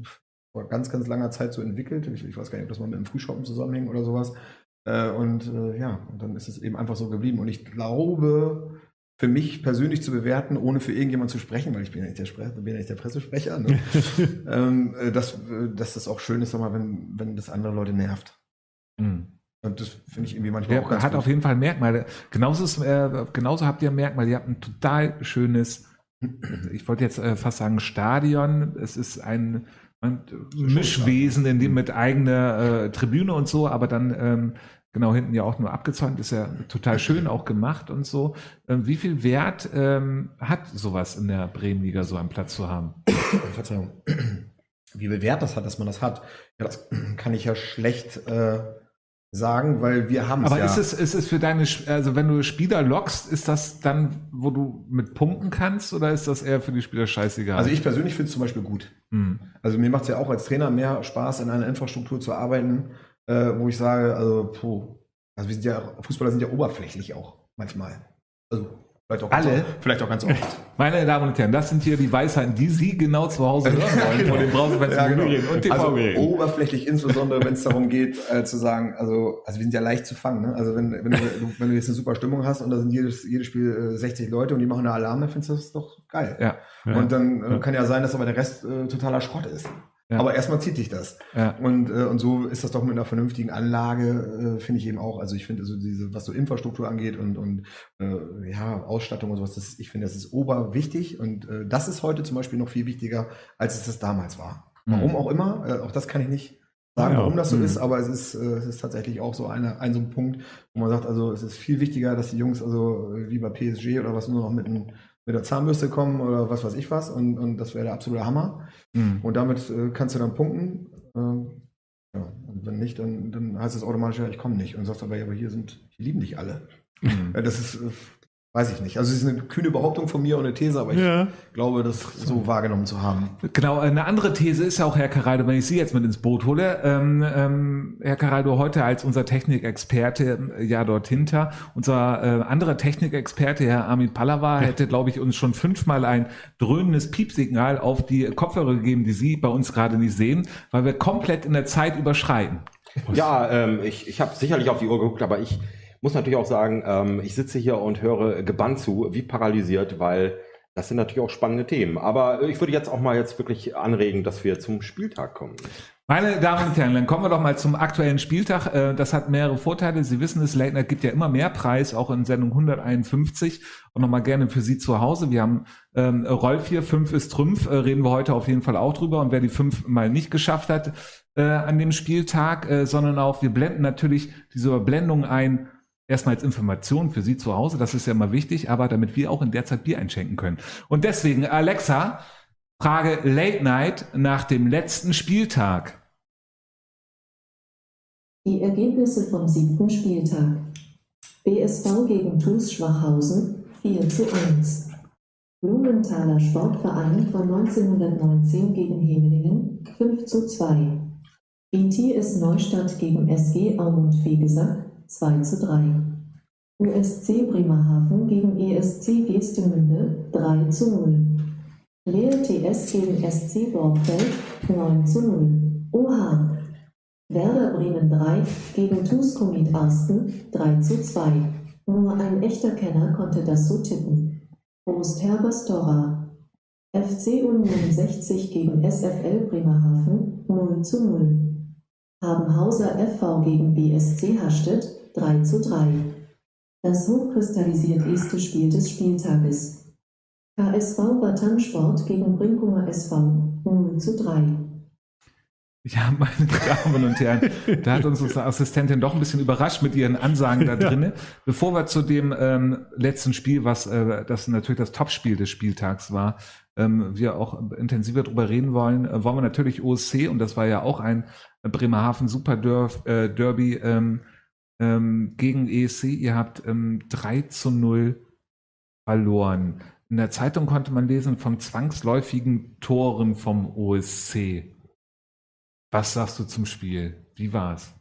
vor ganz, ganz langer Zeit so entwickelt. Ich, ich weiß gar nicht, ob das mal mit dem Frühschoppen zusammenhängt oder sowas. Äh, und äh, ja, und dann ist es eben einfach so geblieben. Und ich glaube, für mich persönlich zu bewerten, ohne für irgendjemand zu sprechen, weil ich bin ja nicht der, Spre bin ja nicht der Pressesprecher, ne? ähm, äh, dass, äh, dass das auch schön ist, sag mal, wenn, wenn das andere Leute nervt. Mhm. Und das finde ich irgendwie manchmal Der auch ganz hat gut. auf jeden Fall Merkmale. Genauso, ist, äh, genauso habt ihr ein Merkmal. Ihr habt ein total schönes, ich wollte jetzt äh, fast sagen Stadion. Es ist ein, ein Mischwesen, in dem mit eigener äh, Tribüne und so, aber dann ähm, genau hinten ja auch nur abgezäunt. Ist ja total schön auch gemacht und so. Ähm, wie viel Wert ähm, hat sowas in der Bremenliga, so einen Platz zu haben? Verzeihung. Wie viel Wert das hat, dass man das hat, ja, das kann ich ja schlecht äh, sagen, weil wir haben es Aber ja. ist es, ist es für deine, also wenn du Spieler lockst, ist das dann, wo du mit punkten kannst oder ist das eher für die Spieler scheißegal? also ich persönlich finde es zum Beispiel gut. Hm. Also mir macht es ja auch als Trainer mehr Spaß, in einer Infrastruktur zu arbeiten, äh, wo ich sage, also, puh, also wir sind ja, Fußballer sind ja oberflächlich auch manchmal. Also vielleicht auch ganz Alle? oft, vielleicht auch ganz oft. Meine Damen und Herren, das sind hier die Weisheiten, die Sie genau zu Hause hören wollen vor den Browserfenstern Ja, genau. und Also TV-Geräten. oberflächlich, insbesondere wenn es darum geht, äh, zu sagen, also, also wir sind ja leicht zu fangen. Ne? Also wenn, wenn, du, wenn du jetzt eine super Stimmung hast und da sind jedes, jedes Spiel äh, 60 Leute und die machen eine Alarm, dann findest du das doch geil. Ja, Ja. Und dann äh, kann ja sein, dass aber der Rest äh, totaler Schrott ist. Ja. Aber erstmal zieht dich das. ja. Und, äh, und so ist das doch mit einer vernünftigen Anlage, äh, finde ich eben auch. Also ich finde, also diese, was so Infrastruktur angeht und, und äh, ja, Ausstattung und sowas, das, ich finde, das ist oberwichtig. Und äh, das ist heute zum Beispiel noch viel wichtiger, als es das damals war. Warum Mhm. auch immer, äh, auch das kann ich nicht sagen, Ja, warum das so mhm. ist, aber es ist, äh, es ist tatsächlich auch so eine, ein so ein Punkt, wo man sagt, also es ist viel wichtiger, dass die Jungs also äh, wie bei PSG oder was nur noch mit, ein, mit der Zahnbürste kommen oder was weiß ich was und, und das wäre der absolute Hammer. Hm. Und damit äh, kannst du dann punkten. Äh, ja, und wenn nicht, dann, dann heißt es automatisch, ja, ich komme nicht. Und sagst aber, ja, aber hier sind, hier lieben dich alle. Hm. Ja, das ist, äh, weiß ich nicht. Also es ist eine kühne Behauptung von mir und eine These, aber ich Ja. glaube, das so wahrgenommen zu haben. Genau, eine andere These ist ja auch, Herr Caraldo, wenn ich Sie jetzt mit ins Boot hole, ähm, ähm, Herr Caraldo, heute als unser Technikexperte äh, ja dort hinter, unser äh, anderer Technikexperte, Herr Armin Pallava, hätte, glaube ich, uns schon fünfmal ein dröhnendes Piepsignal auf die Kopfhörer gegeben, die Sie bei uns gerade nicht sehen, weil wir komplett in der Zeit überschreiten. Ja, ähm, ich, ich habe sicherlich auf die Uhr geguckt, aber ich muss natürlich auch sagen, ähm, ich sitze hier und höre gebannt zu, wie paralysiert, weil das sind natürlich auch spannende Themen. Aber äh, ich würde jetzt auch mal jetzt wirklich anregen, dass wir zum Spieltag kommen. Meine Damen und Herren, dann kommen wir doch mal zum aktuellen Spieltag. Äh, Das hat mehrere Vorteile. Sie wissen es, Late Night gibt ja immer mehr Preis, auch in Sendung 151. Und nochmal gerne für Sie zu Hause. Wir haben ähm, Rolf hier, 5 ist Trümpf, äh, reden wir heute auf jeden Fall auch drüber. Und wer die 5 mal nicht geschafft hat äh, an dem Spieltag, äh, sondern auch, wir blenden natürlich diese Überblendung ein, erstmal als Information für Sie zu Hause, das ist ja immer wichtig, aber damit wir auch in der Zeit Bier einschenken können. Und deswegen, Alexa, Frage Late Night nach dem letzten Spieltag. Die Ergebnisse vom siebten Spieltag. BSV gegen TuS Schwachhausen 4 zu 1. Blumenthaler Sportverein von 1919 gegen Hemelingen 5 zu 2. ITS Neustadt gegen SG Aumund Fegesack 2 zu 3. USC Bremerhaven gegen ESC Geestemünde 3 zu 0. Leer TS gegen SC Borgfeld 9 zu 0. OH Werder Bremen 3 gegen TuS Komet Arsten 3 zu 2. Nur ein echter Kenner konnte das so tippen. Prost Herbestora. FC Union 60 gegen SFL Bremerhaven 0 zu 0. Habenhauser FV gegen BSC Hastedt 3 zu 3. Das hochkristallisiert erste Spiel des Spieltages. KSV Batansport gegen Brinkumer SV 0 zu 3. Ja, meine Damen und Herren, da hat uns unsere Assistentin doch ein bisschen überrascht mit ihren Ansagen da drinnen. Bevor wir zu dem ähm, letzten Spiel, was äh, das natürlich das Topspiel des Spieltags war, ähm, wir auch intensiver drüber reden wollen, äh, wollen wir natürlich OSC, und das war ja auch ein Bremerhaven Super äh, Derby ähm, ähm, gegen ESC. Ihr habt ähm, 3 zu 0 verloren. In der Zeitung konnte man lesen von zwangsläufigen Toren vom OSC. Was sagst du zum Spiel? Wie war's?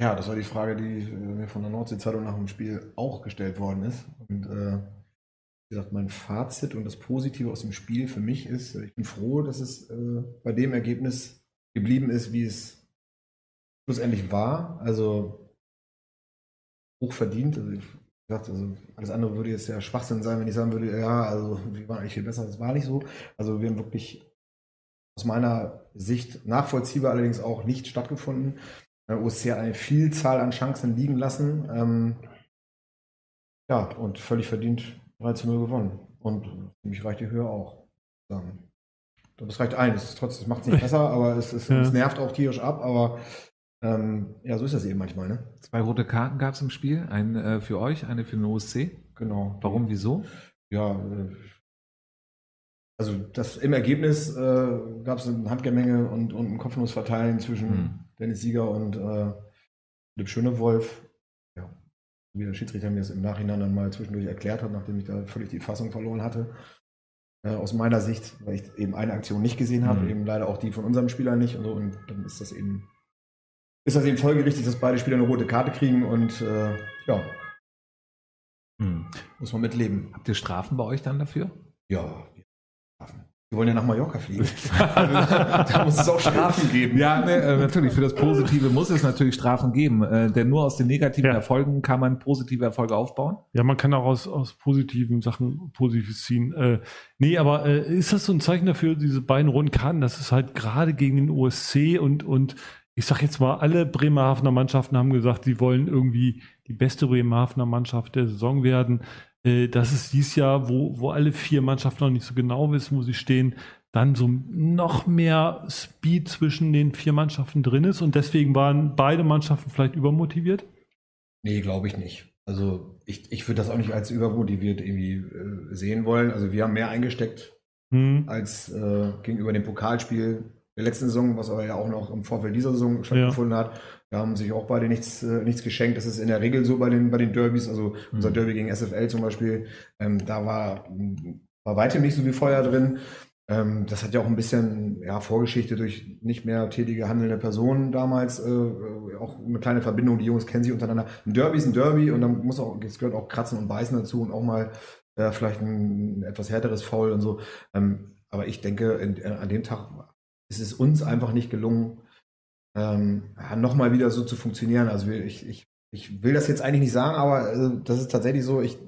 Ja, das war die Frage, die äh, mir von der Nordsee-Zeitung nach dem Spiel auch gestellt worden ist. Und äh, wie gesagt, mein Fazit und das Positive aus dem Spiel für mich ist, äh, ich bin froh, dass es äh, bei dem Ergebnis geblieben ist, wie es schlussendlich war. Also hoch verdient. Also, ich gesagt, also alles andere würde jetzt ja Schwachsinn sein, wenn ich sagen würde, ja, also wir waren eigentlich viel besser. Das war nicht so. Also wir haben wirklich aus meiner Sicht nachvollziehbar allerdings auch nicht stattgefunden. Äh, OSC hat eine Vielzahl an Chancen liegen lassen. Ähm, ja, und völlig verdient 3 zu 0 gewonnen. Und für mich reicht die Höhe auch. Sagen. Das reicht ein. Es ist trotzdem, macht es nicht besser, aber es, es, Ja. es nervt auch tierisch ab. Aber ähm, ja, so ist das eben manchmal, ne? Zwei rote Karten gab es im Spiel, eine äh, für euch, eine für den OSC. Genau. Warum, wieso? Ja, äh, also das im Ergebnis äh, gab es eine Handgemenge und, und ein Kopfnussverteilen zwischen Hm. Dennis Sieger und äh, Philipp Schönewolf. Ja, wie der Schiedsrichter mir das im Nachhinein dann mal zwischendurch erklärt hat, nachdem ich da völlig die Fassung verloren hatte. Äh, aus meiner Sicht, weil ich eben eine Aktion nicht gesehen habe, Hm. eben leider auch die von unserem Spieler nicht und so. Und dann ist das eben, ist das eben folgerichtig, dass beide Spieler eine rote Karte kriegen und äh, ja, Hm. muss man mitleben. Habt ihr Strafen bei euch dann dafür? Ja, wir wollen ja nach Mallorca fliegen. da muss es auch Strafen geben. Ja, ne, äh, natürlich. Für das Positive muss es natürlich Strafen geben, äh, denn nur aus den negativen Ja. Erfolgen kann man positive Erfolge aufbauen. Ja, man kann auch aus, aus positiven Sachen Positives ziehen. Äh, nee, aber äh, ist das so ein Zeichen dafür, diese beiden roten Karten, dass es halt gerade gegen den OSC und, und ich sag jetzt mal, alle Bremerhavener Mannschaften haben gesagt, sie wollen irgendwie die beste Bremerhavener Mannschaft der Saison werden. Äh, das ist dieses Jahr, wo, wo alle vier Mannschaften noch nicht so genau wissen, wo sie stehen, dann so noch mehr Speed zwischen den vier Mannschaften drin ist und deswegen waren beide Mannschaften vielleicht übermotiviert. Nee, glaube ich nicht. Also ich, ich würde das auch nicht als übermotiviert irgendwie äh, sehen wollen. Also wir haben mehr eingesteckt Hm. als äh, gegenüber dem Pokalspiel. Der letzten Saison, was aber ja auch noch im Vorfeld dieser Saison stattgefunden hat. Da haben sich auch beide nichts, äh, nichts geschenkt. Das ist in der Regel so bei den, bei den Derbys. Also unser Mhm. Derby gegen SFL zum Beispiel, ähm, da war, war weitem nicht so viel Feuer drin. Ähm, das hat ja auch ein bisschen ja, Vorgeschichte durch nicht mehr tätige handelnde Personen damals. Äh, äh, auch eine kleine Verbindung, die Jungs kennen sich untereinander. Ein Derby ist ein Derby und dann muss auch, es gehört auch Kratzen und Beißen dazu und auch mal äh, vielleicht ein, etwas härteres Foul und so. Ähm, aber ich denke, in, äh, an dem Tag ist es uns einfach nicht gelungen, ähm, ja, nochmal wieder so zu funktionieren. Also ich, ich, ich will das jetzt eigentlich nicht sagen, aber äh, das ist tatsächlich so, ich,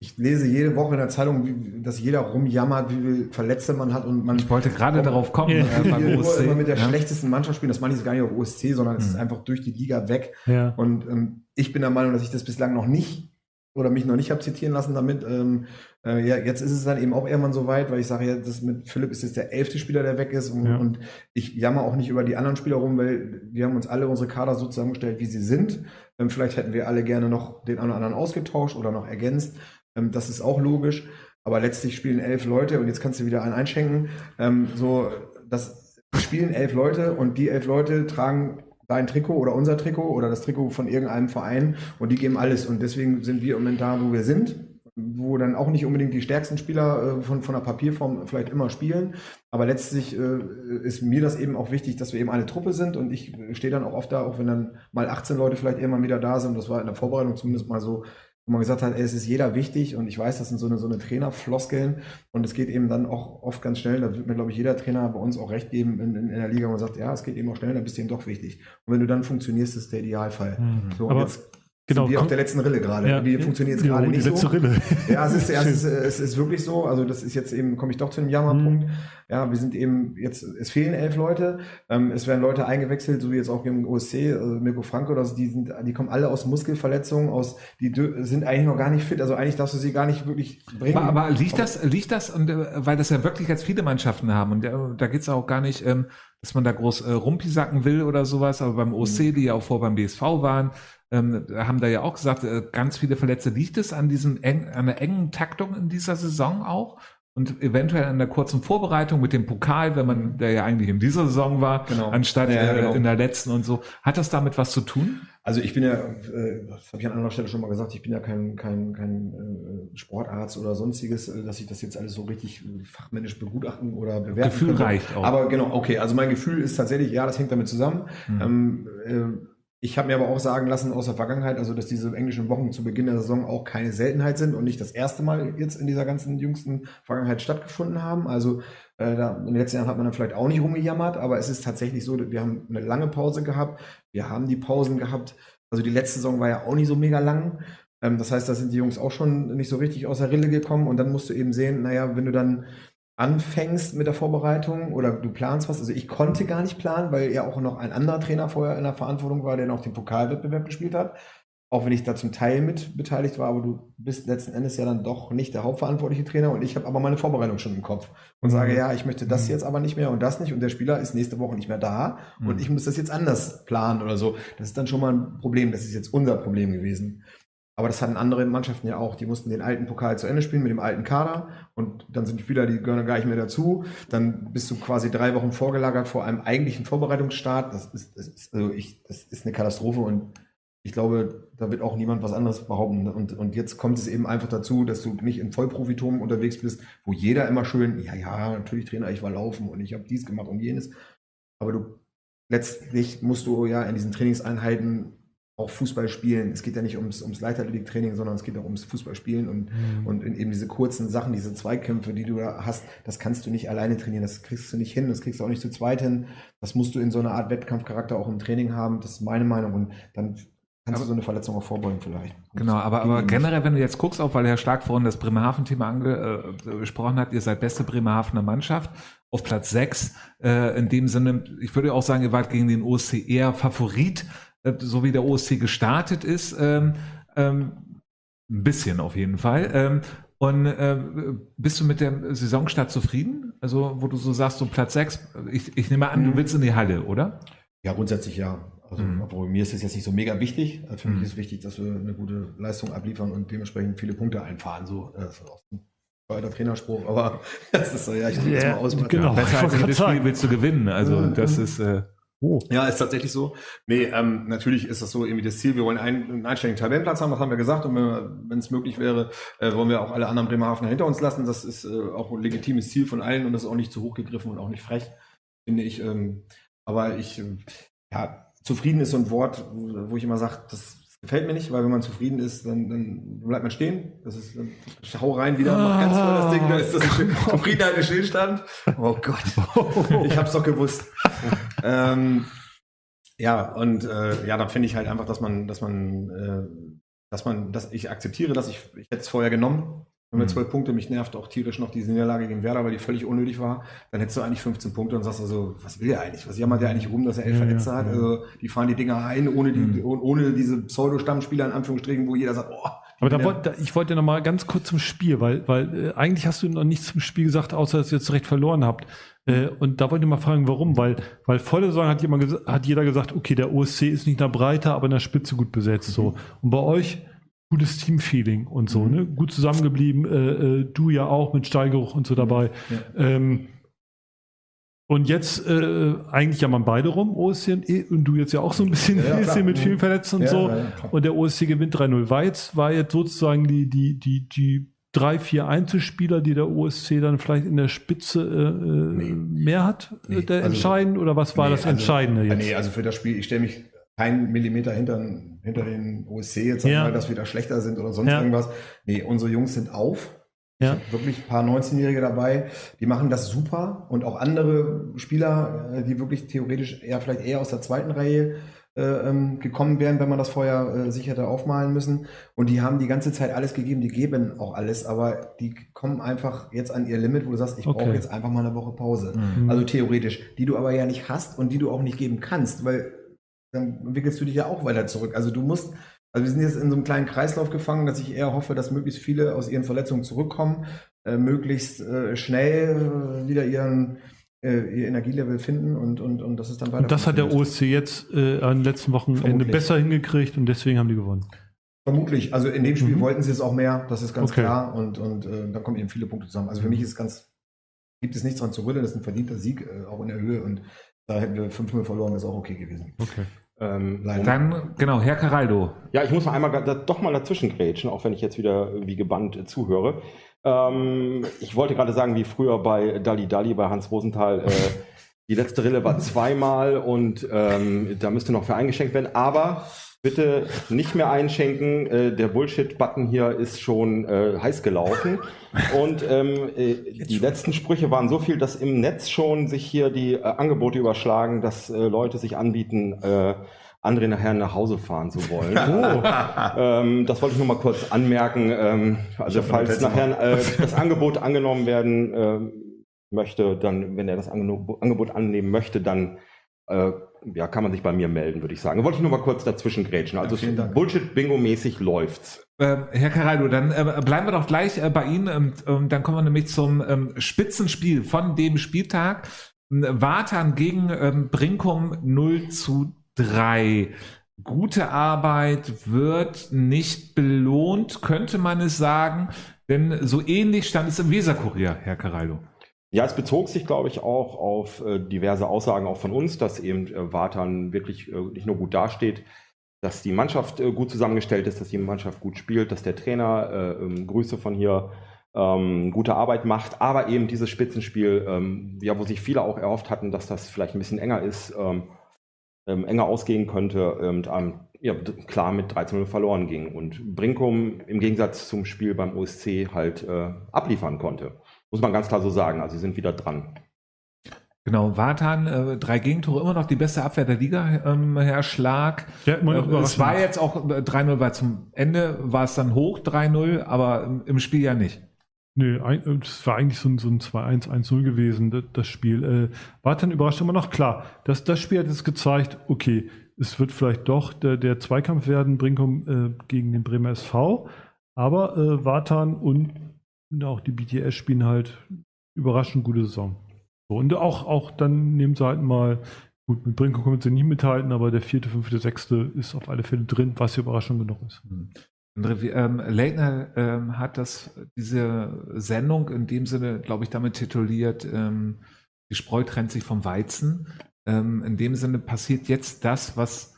ich lese jede Woche in der Zeitung, wie, dass jeder rumjammert, wie viele Verletzte man hat und man Ich wollte gerade Komm, darauf kommen, Ja. äh, beim OSC. immer mit der ja. schlechtesten Mannschaft spielen. Das meine ich jetzt gar nicht auf OSC, sondern es ist Mhm. einfach durch die Liga weg. Ja. Und ähm, ich bin der Meinung, dass ich das bislang noch nicht oder mich noch nicht habe zitieren lassen damit. Ähm, äh, ja, jetzt ist es dann eben auch irgendwann so weit, weil ich sage, ja, das mit Philipp ist jetzt der elfte Spieler, der weg ist. Und, Ja. und ich jammer auch nicht über die anderen Spieler rum, weil wir haben uns alle unsere Kader so zusammengestellt, wie sie sind. Ähm, vielleicht hätten wir alle gerne noch den einen oder anderen ausgetauscht oder noch ergänzt. Ähm, das ist auch logisch. Aber letztlich spielen elf Leute und jetzt kannst du wieder einen einschenken. Ähm, so, das spielen elf Leute und die elf Leute tragen dein Trikot oder unser Trikot oder das Trikot von irgendeinem Verein und die geben alles. Und deswegen sind wir im Moment da, wo wir sind, wo dann auch nicht unbedingt die stärksten Spieler äh, von, von der Papierform vielleicht immer spielen. Aber letztlich äh, ist mir das eben auch wichtig, dass wir eben eine Truppe sind und ich äh, stehe dann auch oft da, auch wenn dann mal 18 Leute vielleicht irgendwann wieder da sind. Das war in der Vorbereitung zumindest mal so, wo man gesagt hat, ey, es ist jeder wichtig und ich weiß, das sind so eine, so eine Trainerfloskeln und es geht eben dann auch oft ganz schnell, da wird mir, glaube ich, jeder Trainer bei uns auch recht geben in, in, in der Liga, wo man sagt, ja, es geht eben auch schnell, dann bist du eben doch wichtig. Und wenn du dann funktionierst, ist der Idealfall. Mhm. So, und Aber jetzt genau, wir auf der letzten Rille gerade. Die funktioniert jetzt Ja, gerade die nicht letzte so. Rille. Ja, es ist, ja, es, ist, es ist wirklich so. Also das ist jetzt eben, komme ich doch zu einem Jammerpunkt. Ja, wir sind eben jetzt, es fehlen elf Leute. Ähm, es werden Leute eingewechselt, so wie jetzt auch gegen OSC, also Mirko Franco, das, die sind, die kommen alle aus Muskelverletzungen, aus, die sind eigentlich noch gar nicht fit. Also eigentlich darfst du sie gar nicht wirklich bringen. Aber, aber liegt das, liegt das, und äh, weil das ja wirklich jetzt viele Mannschaften haben, und äh, da geht's auch gar nicht, ähm, dass man da groß äh, rumpisacken will oder sowas, aber beim OC, die ja auch vor beim BSV waren, ähm, haben da ja auch gesagt, äh, ganz viele Verletzte. Liegt es an diesem eng, an der engen Taktung in dieser Saison auch? Und eventuell an der kurzen Vorbereitung mit dem Pokal, wenn man, der ja eigentlich in dieser Saison war, Genau. anstatt Ja, äh, genau. in der letzten und so. Hat das damit was zu tun? Also ich bin ja, äh, das habe ich an anderer Stelle schon mal gesagt, ich bin ja kein, kein, kein äh, Sportarzt oder sonstiges, dass ich das jetzt alles so richtig fachmännisch begutachten oder bewerten Gefühl könnte. reicht auch. Aber genau, okay, also mein Gefühl ist tatsächlich, ja, das hängt damit zusammen. Mhm. Ähm, äh, ich habe mir aber auch sagen lassen aus der Vergangenheit, also dass diese englischen Wochen zu Beginn der Saison auch keine Seltenheit sind und nicht das erste Mal jetzt in dieser ganzen jüngsten Vergangenheit stattgefunden haben. Also äh, da, in den letzten Jahren hat man dann vielleicht auch nicht rumgejammert, aber es ist tatsächlich so, wir haben eine lange Pause gehabt, wir haben die Pausen gehabt. Also die letzte Saison war ja auch nicht so mega lang. Ähm, das heißt, da sind die Jungs auch schon nicht so richtig aus der Rille gekommen und dann musst du eben sehen, naja, wenn du dann anfängst mit der Vorbereitung oder du planst was. Also ich konnte gar nicht planen, weil ja auch noch ein anderer Trainer vorher in der Verantwortung war, der noch den Pokalwettbewerb gespielt hat. Auch wenn ich da zum Teil mit beteiligt war, aber du bist letzten Endes ja dann doch nicht der hauptverantwortliche Trainer und ich habe aber meine Vorbereitung schon im Kopf und Mhm. sage, ja, ich möchte das Mhm. jetzt aber nicht mehr und das nicht und der Spieler ist nächste Woche nicht mehr da Mhm. und ich muss das jetzt anders planen oder so. Das ist dann schon mal ein Problem. Das ist jetzt unser Problem gewesen. Aber das hatten andere Mannschaften ja auch. Die mussten den alten Pokal zu Ende spielen mit dem alten Kader und dann sind Spieler, die gehören gar nicht mehr dazu. Dann bist du quasi drei Wochen vorgelagert vor einem eigentlichen Vorbereitungsstart. Das ist, das ist, also ich, das ist eine Katastrophe und ich glaube, da wird auch niemand was anderes behaupten. Und, und jetzt kommt es eben einfach dazu, dass du nicht in Vollprofitum unterwegs bist, wo jeder immer schön, ja, ja, natürlich Trainer, ich war laufen und ich habe dies gemacht und jenes. Aber du letztlich musst du ja in diesen Trainingseinheiten auch Fußball spielen. Es geht ja nicht ums, ums Leichtathletiktraining, sondern es geht auch ums Fußballspielen und, Mhm. und eben diese kurzen Sachen, diese Zweikämpfe, die du da hast, das kannst du nicht alleine trainieren, das kriegst du nicht hin, das kriegst du auch nicht zu zweit hin. Das musst du in so einer Art Wettkampfcharakter auch im Training haben, das ist meine Meinung und dann kannst Aber- du so eine Verletzung auch vorbeugen vielleicht. Genau, aber, aber generell, wenn du jetzt guckst, auch weil Herr Stark vorhin das Bremerhaven-Thema angesprochen hat, ihr seid beste Bremerhavener Mannschaft auf Platz 6. Äh, in dem Sinne, ich würde auch sagen, ihr wart gegen den OSC eher Favorit, äh, so wie der OSC gestartet ist. Ähm, ähm, ein bisschen auf jeden Fall. Ähm, und äh, bist du mit dem Saisonstart zufrieden? Also, wo du so sagst, so Platz 6, ich, ich nehme an, du Mhm. willst in die Halle, oder? Ja, grundsätzlich ja. Also, Mhm. obwohl mir ist es jetzt nicht so mega wichtig. Also für Mhm. mich ist wichtig, dass wir eine gute Leistung abliefern und dementsprechend viele Punkte einfahren. So, äh, aus dem bescheuerter Trainerspruch, aber das ist so, ja, ich drücke jetzt mal aus. Genau. Besser als jedes Spiel willst du gewinnen. Also Mhm. das ist äh, Oh. Ja, ist tatsächlich so. Nee, ähm, natürlich ist das so irgendwie das Ziel. Wir wollen einen, einen einstelligen Tabellenplatz haben, das haben wir gesagt. Und wenn es möglich wäre, äh, wollen wir auch alle anderen Bremerhavener hinter uns lassen. Das ist äh, auch ein legitimes Ziel von allen und das ist auch nicht zu hoch gegriffen und auch nicht frech, finde ich. Ähm, aber ich, ähm, ja, zufrieden ist so ein Wort, wo wo ich immer sage, das gefällt mir nicht, weil wenn man zufrieden ist, dann, dann bleibt man stehen. Das ist, dann schau rein wieder, mach ganz voll das Ding, da ist das ein Zufriedenheit ein Stillstand. Oh Gott, ich hab's doch gewusst. Ähm, ja, und äh, ja, da finde ich halt einfach, dass man, dass man, äh, dass man, dass ich akzeptiere, dass ich, ich hätte es vorher genommen. Wenn wir Mhm. zwölf Punkte, mich nervt auch tierisch noch diese Niederlage gegen Werder, weil die völlig unnötig war, dann hättest du eigentlich 15 Punkte und sagst also, was will er eigentlich? Was jammert der eigentlich rum, dass er elf Ja, Verletzte ja, hat? ja. Also, die fahren die Dinger ein, ohne die, Mhm. oh- ohne diese Pseudo-Stammspieler in Anführungsstrichen, wo jeder sagt, oh, Aber da wieder- wollte, ich wollte noch mal ganz kurz zum Spiel, weil, weil äh, eigentlich hast du noch nichts zum Spiel gesagt, außer dass ihr jetzt recht verloren habt. Äh, und da wollte ich mal fragen, warum? Weil, weil volle Saison hat, jemand hat jeder gesagt, okay, der OSC ist nicht da breiter, aber in der Spitze gut besetzt. So. Und bei euch gutes Teamfeeling und so, ne? Gut zusammengeblieben, äh, äh, du ja auch mit Steigeruch und so dabei. Ähm, und jetzt äh, eigentlich jammern beide rum, OSC und, E- und du jetzt ja auch so ein bisschen, Ja, ja, klar. mit vielen Verletzten und Ja, so. ja, ja. Und der OSC gewinnt 3-0. War jetzt, war jetzt sozusagen die, die, die, die drei, vier Einzelspieler, die der OSC dann vielleicht in der Spitze äh, äh, Nee. mehr hat, Nee, der also- entscheidend oder was war Nee, das also- Entscheidende jetzt? Nee, also für das Spiel, ich stelle mich keinen Millimeter hinter, hinter den OSC jetzt, Ja. weil dass wir da schlechter sind oder sonst Ja. irgendwas. Nee, unsere Jungs sind auf. Ja. Wirklich ein paar 19-Jährige dabei, die machen das super und auch andere Spieler, äh, die wirklich theoretisch eher vielleicht eher aus der zweiten Reihe äh, ähm, gekommen wären, wenn man das vorher äh, sich hätte aufmalen müssen. Und die haben die ganze Zeit alles gegeben, die geben auch alles, aber die kommen einfach jetzt an ihr Limit, wo du sagst, ich Okay. brauche jetzt einfach mal eine Woche Pause. Mhm. Also theoretisch, die du aber ja nicht hast und die du auch nicht geben kannst, weil dann entwickelst du dich ja auch weiter zurück. Also du musst, also wir sind jetzt in so einem kleinen Kreislauf gefangen, dass ich eher hoffe, dass möglichst viele aus ihren Verletzungen zurückkommen, äh, möglichst äh, schnell äh, wieder ihren äh, ihr Energielevel finden und, und, und das ist dann weiter. und das hat der. OSC jetzt äh, an den letzten Wochenende Vermutlich. besser hingekriegt und deswegen haben die gewonnen. Vermutlich. Also in dem Spiel Mhm. wollten sie es auch mehr, das ist ganz Okay. klar. Und, und äh, dann kommen eben viele Punkte zusammen. Also für mich ist ganz, gibt es nichts dran zu rütteln, das ist ein verdienter Sieg, auch in der Höhe. Und da hätten wir 5-0 verloren, ist auch okay gewesen. Okay. Ähm, Leider. Dann, genau, Herr Caraldo. Ja, ich muss mal einmal da, doch mal dazwischen grätschen, auch wenn ich jetzt wieder wie gebannt äh, zuhöre. Ähm, ich wollte gerade sagen, wie früher bei Dalli Dalli, bei Hans Rosenthal, äh, die letzte Rille war zweimal und ähm, da müsste noch für eingeschenkt werden. Aber bitte nicht mehr einschenken. Äh, der Bullshit-Button hier ist schon äh, heiß gelaufen. Und ähm, äh, die letzten Sprüche waren so viel, dass im Netz schon sich hier die äh, Angebote überschlagen, dass äh, Leute sich anbieten, äh, André nachher nach Hause fahren zu wollen. ähm, das wollte ich nur mal kurz anmerken. Ähm, also falls nachher das Angebot angenommen werden ähm, möchte, dann, wenn er das Angebot annehmen möchte, dann ja, kann man sich bei mir melden, würde ich sagen. Wollte ich nur mal kurz dazwischen grätschen. Also Ja. Bullshit-Bingo-mäßig läuft's. Äh, Herr Caraldo, dann äh, bleiben wir doch gleich äh, bei Ihnen. Ähm, ähm, dann kommen wir nämlich zum ähm, Spitzenspiel von dem Spieltag. Ähm, Watern gegen ähm, Brinkum 0 zu 3. Gute Arbeit wird nicht belohnt, könnte man es sagen. Denn so ähnlich stand es im Weserkurier, Herr Caraldo. Ja, es bezog sich, glaube ich, auch auf äh, diverse Aussagen auch von uns, dass eben äh, Wartan wirklich äh, nicht nur gut dasteht, dass die Mannschaft gut zusammengestellt ist, dass die Mannschaft gut spielt, dass der Trainer, äh, ähm, Grüße von hier, ähm, gute Arbeit macht, aber eben dieses Spitzenspiel, ähm, ja, wo sich viele auch erhofft hatten, dass das vielleicht ein bisschen enger ist, ähm, ähm, enger ausgehen könnte und ähm, ja, klar mit 13-0 verloren ging und Brinkum im Gegensatz zum Spiel beim OSC halt äh, abliefern konnte. Muss man ganz klar so sagen. Also sie sind wieder dran. Genau, Watan, äh, drei Gegentore, immer noch die beste Abwehr der Liga, ähm, Herr Schlag. Ja, immer Äh, es war jetzt auch äh, 3-0, weil zum Ende war es dann hoch 3-0, aber im, im Spiel ja nicht. Nö, ein- äh, das war eigentlich so ein, so ein 2-1-1-0 gewesen, das, das Spiel. Äh, war dann überrascht immer noch klar. Das, das Spiel hat jetzt gezeigt, okay, es wird vielleicht doch der, der Zweikampf werden, Brinkum äh, gegen den Bremer SV. Aber äh, Watan und auch die BTS spielen halt überraschend gute Saison. So, und auch, auch dann nehmen sie halt mal, gut, mit Brinkum können sie nicht mithalten, aber der vierte, fünfte, sechste ist auf alle Fälle drin, was ja Überraschung genug ist. Wie, ähm, Leitner ähm, hat das, diese Sendung in dem Sinne, glaube ich, damit tituliert, ähm, die Spreu trennt sich vom Weizen. Ähm, in dem Sinne passiert jetzt das, was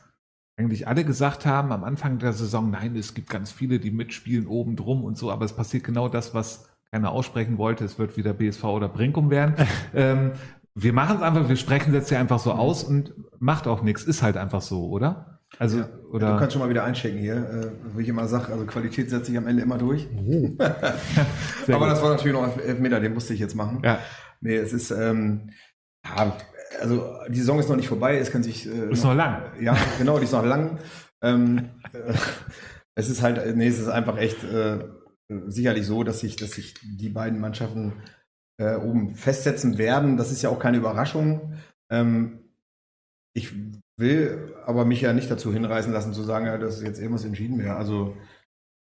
eigentlich alle gesagt haben am Anfang der Saison, nein, es gibt ganz viele, die mitspielen oben drum und so, aber es passiert genau das, was keiner aussprechen wollte, es wird wieder BSV oder Brinkum werden. ähm, wir machen es einfach, wir sprechen es jetzt ja einfach so aus und macht auch nichts, ist halt einfach so, oder? Also, Ja. oder? Du kannst schon mal wieder einschicken hier, äh, wo ich immer sage, also Qualität setzt sich am Ende immer durch. Sehr Aber gut. das war natürlich noch ein Elfmeter, den musste ich jetzt machen. ja. Nee, es ist, ähm, ja, also die Saison ist noch nicht vorbei, es kann sich. Äh, Ist noch lang. Ja, genau, die ist noch lang. Ähm, äh, es ist halt, nee, es ist einfach echt äh, sicherlich so, dass sich, dass sich die beiden Mannschaften äh, oben festsetzen werden. Das ist ja auch keine Überraschung. Ähm, ich will aber mich ja nicht dazu hinreißen lassen zu sagen, ja, dass jetzt irgendwas entschieden wäre. Also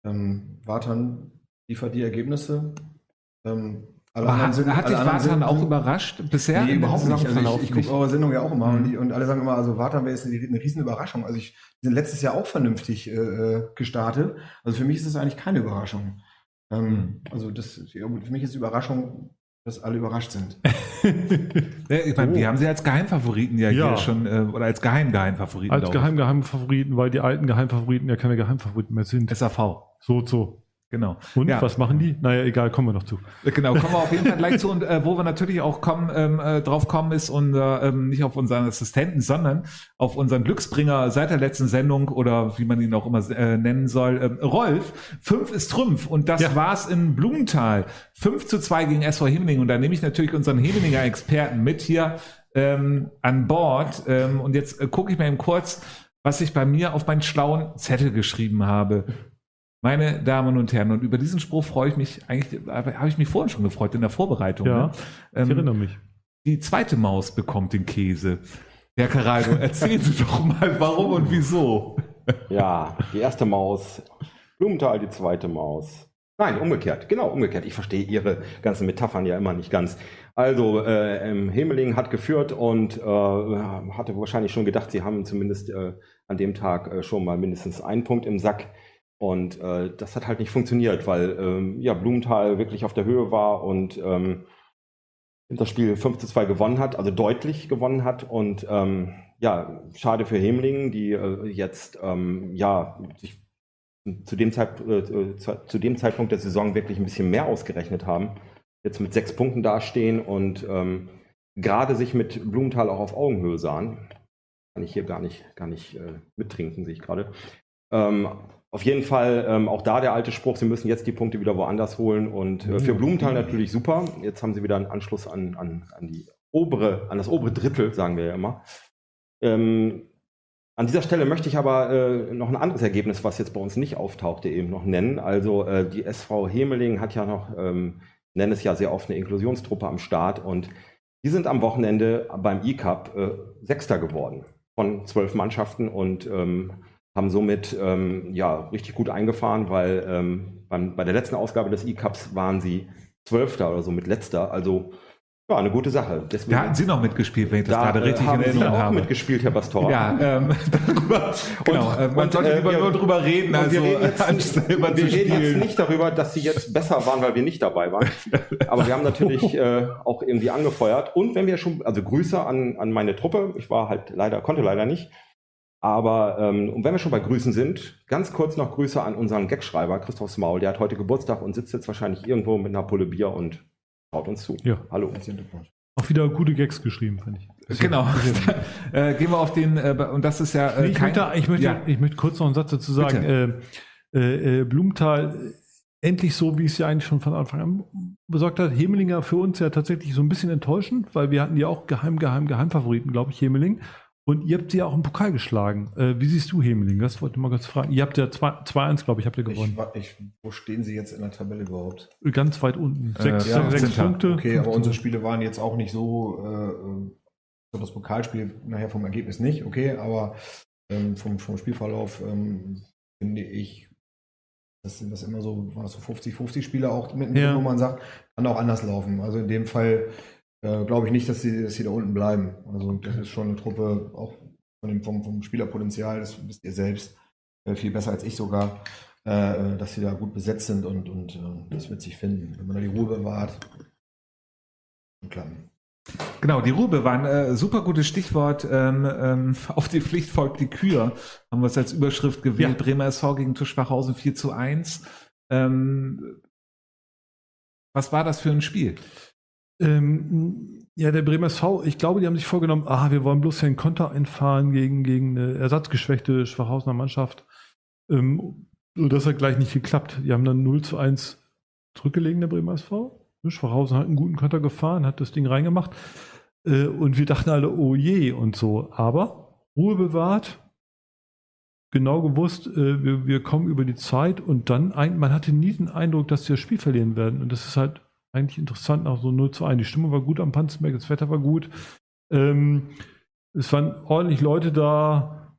ähm, Wartan liefert die Ergebnisse. Ähm, Aber anderen hat, sind- hat dich Wartan sind- auch überrascht bisher? Nee, überhaupt nicht. Also ich, ich gucke eure Sendung ja auch immer Mhm. und, die, und alle sagen immer, also Wartan wäre jetzt eine, eine riesen Überraschung. Also ich sind letztes Jahr auch vernünftig äh, äh, gestartet. Also für mich ist das eigentlich keine Überraschung. Ähm, Mhm. Also das ja, gut, für mich ist die Überraschung, dass alle überrascht sind. Ich meine, wir haben sie als Geheimfavoriten ja, Ja. hier schon, äh, oder als Geheim-Geheimfavoriten. Als glaub ich. Geheim Geheimfavoriten, weil die alten Geheimfavoriten ja keine Geheimfavoriten mehr sind. SAV, So, so. Genau. Und Ja. was machen die? Naja, egal, kommen wir noch zu. Genau, kommen wir auf jeden Fall gleich zu. Und äh, wo wir natürlich auch kommen, ähm, äh, drauf kommen, ist unser, ähm, nicht auf unseren Assistenten, sondern auf unseren Glücksbringer seit der letzten Sendung oder wie man ihn auch immer äh, nennen soll, ähm, Rolf. Fünf ist Trümpf und das Ja. war's in Blumenthal. Fünf zu zwei gegen SV Himmeling. Und da nehme ich natürlich unseren Hemmelinger Experten mit hier ähm, an Bord. Ähm, und jetzt äh, gucke ich mal eben kurz, was ich bei mir auf meinen schlauen Zettel geschrieben habe. Meine Damen und Herren, und über diesen Spruch freue ich mich eigentlich, habe ich mich vorhin schon gefreut in der Vorbereitung. Ja, ne? Ich ähm, erinnere mich. die zweite Maus bekommt den Käse. Herr Caraldo, erzählen Sie doch mal, warum und wieso. Ja, die erste Maus, Blumenthal die zweite Maus. Nein, umgekehrt, genau umgekehrt. Ich verstehe Ihre ganzen Metaphern ja immer nicht ganz. Also, äh, ähm, Hemeling hat geführt und äh, hatte wahrscheinlich schon gedacht, sie haben zumindest äh, an dem Tag äh, schon mal mindestens einen Punkt im Sack. Und äh, das hat halt nicht funktioniert, weil ähm, ja, Blumenthal wirklich auf der Höhe war und ähm, das Spiel 5 zu 2 gewonnen hat, also deutlich gewonnen hat. Und ähm, ja, schade für Hemlingen, die äh, jetzt ähm, ja sich zu dem, Zeit, äh, zu, zu dem Zeitpunkt der Saison wirklich ein bisschen mehr ausgerechnet haben, jetzt mit sechs Punkten dastehen und ähm, gerade sich mit Blumenthal auch auf Augenhöhe sahen. Kann ich hier gar nicht, gar nicht äh, mittrinken, sehe ich gerade. Auf jeden Fall ähm, auch da der alte Spruch, sie müssen jetzt die Punkte wieder woanders holen und äh, für Blumenthal natürlich super. Jetzt haben sie wieder einen Anschluss an, an, an die obere, an das obere Drittel, sagen wir ja immer. Ähm, an dieser Stelle möchte ich aber äh, noch ein anderes Ergebnis, was jetzt bei uns nicht auftauchte, eben noch nennen. Also äh, die SV Hemeling hat ja noch, ähm, nennen es ja sehr oft eine Inklusionstruppe am Start und die sind am Wochenende beim E-Cup äh, Sechster geworden von zwölf Mannschaften und ähm, haben somit ähm, ja richtig gut eingefahren, weil ähm, beim, bei der letzten Ausgabe des E-Cups waren sie Zwölfter oder so mit letzter. Also ja, eine gute Sache. Deswegen, Da hatten Sie noch mitgespielt, wenn ich das da, gerade äh, richtig in haben Sie Erinnerung auch habe. mitgespielt, Herr Pastor. Ja, ähm, darüber, genau. äh, man und, sollte äh, wir- nur drüber reden, Und also wir reden jetzt, anstatt wir reden jetzt nicht darüber, dass sie jetzt besser waren, weil wir nicht dabei waren. Aber wir haben natürlich äh, auch irgendwie angefeuert. Und wenn wir schon, also Grüße an, an meine Truppe. Ich war halt leider, konnte leider nicht. Aber ähm, und wenn wir schon bei Grüßen sind, ganz kurz noch Grüße an unseren Gagschreiber Christoph Smaul. Der hat heute Geburtstag und sitzt jetzt wahrscheinlich irgendwo mit einer Pulle Bier und schaut uns zu. Ja. Hallo. Auch wieder gute Gags geschrieben, fand ich. Genau. äh, gehen wir auf den, äh, und das ist ja äh, Nee, ich, kein, möchte, ich, möchte, ja. ich möchte kurz noch einen Satz dazu sagen. Äh, äh, äh, Blumenthal, äh, endlich so, wie es ja eigentlich schon von Anfang an besorgt hat. Hemelinger für uns ja tatsächlich so ein bisschen enttäuschend, weil wir hatten ja auch geheim, geheim, Geheimfavoriten, glaube ich, Hemeling. Und ihr habt sie ja auch im Pokal geschlagen. Äh, wie siehst du Hemeling? Das wollte ich mal kurz fragen. Ihr habt ja 2 2-1, glaube ich, habt ihr Ich, gewonnen. wa- ich, wo stehen Sie jetzt in der Tabelle überhaupt? Ganz weit unten. Äh, Sechs, ja, sechs 15. Punkte. Okay, aber 15. unsere Spiele waren jetzt auch nicht so, äh, äh, so das Pokalspiel nachher vom Ergebnis nicht, okay, aber ähm, vom, vom Spielverlauf ähm, finde ich, das sind das immer so, das so 50-50 Spiele auch mittendrin, Ja. wo man sagt, kann auch anders laufen. Also in dem Fall äh, glaube ich nicht, dass sie, dass sie da unten bleiben. Also das ist schon eine Truppe, auch von dem, vom, vom Spielerpotenzial, das wisst ihr selbst, äh, viel besser als ich sogar. äh, dass sie da gut besetzt sind und, und äh, das wird sich finden. Wenn man da die Ruhe bewahrt. Klar. Genau, die Ruhe bewahren. Äh, super gutes Stichwort. Ähm, ähm, auf die Pflicht folgt die Kür. Haben wir es als Überschrift gewählt. Ja. Bremer SV gegen Tuschbachhausen 4 zu 1. Ähm, was war das für ein Spiel? Ähm, ja, der Bremer SV, ich glaube, die haben sich vorgenommen, ah, wir wollen bloß hier einen Konter einfahren gegen, gegen eine ersatzgeschwächte Schwachhausener Mannschaft. Ähm, das hat gleich nicht geklappt. Die haben dann 0 zu 1 zurückgelegen, der Bremer SV. Schwachhausen hat einen guten Konter gefahren, hat das Ding reingemacht. Äh, und wir dachten alle, oh je und so. Aber Ruhe bewahrt, genau gewusst, äh, wir, wir kommen über die Zeit und dann, ein, man hatte nie den Eindruck, dass sie das Spiel verlieren werden. Und das ist halt eigentlich interessant, nach so 0 zu 1. Die Stimmung war gut am Panzenberg, das Wetter war gut. Ähm, es waren ordentlich Leute da.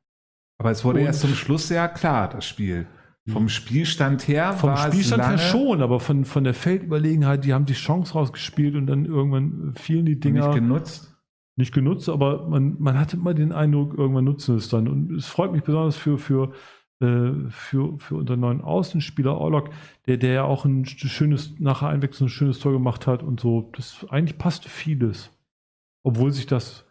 Aber es wurde erst zum Schluss sehr klar, das Spiel. Vom Spielstand her Vom war Spielstand her schon, aber von, von der Feldüberlegenheit, die haben die Chance rausgespielt und dann irgendwann fielen die Dinger nicht genutzt. nicht genutzt, aber man, man hatte immer den Eindruck, irgendwann nutzen es dann. Und es freut mich besonders für, für, für, für unseren neuen Außenspieler Orlok, der, der ja auch ein schönes, nachher einwechseln, ein schönes Tor gemacht hat und so. Das eigentlich passte vieles. Obwohl sich das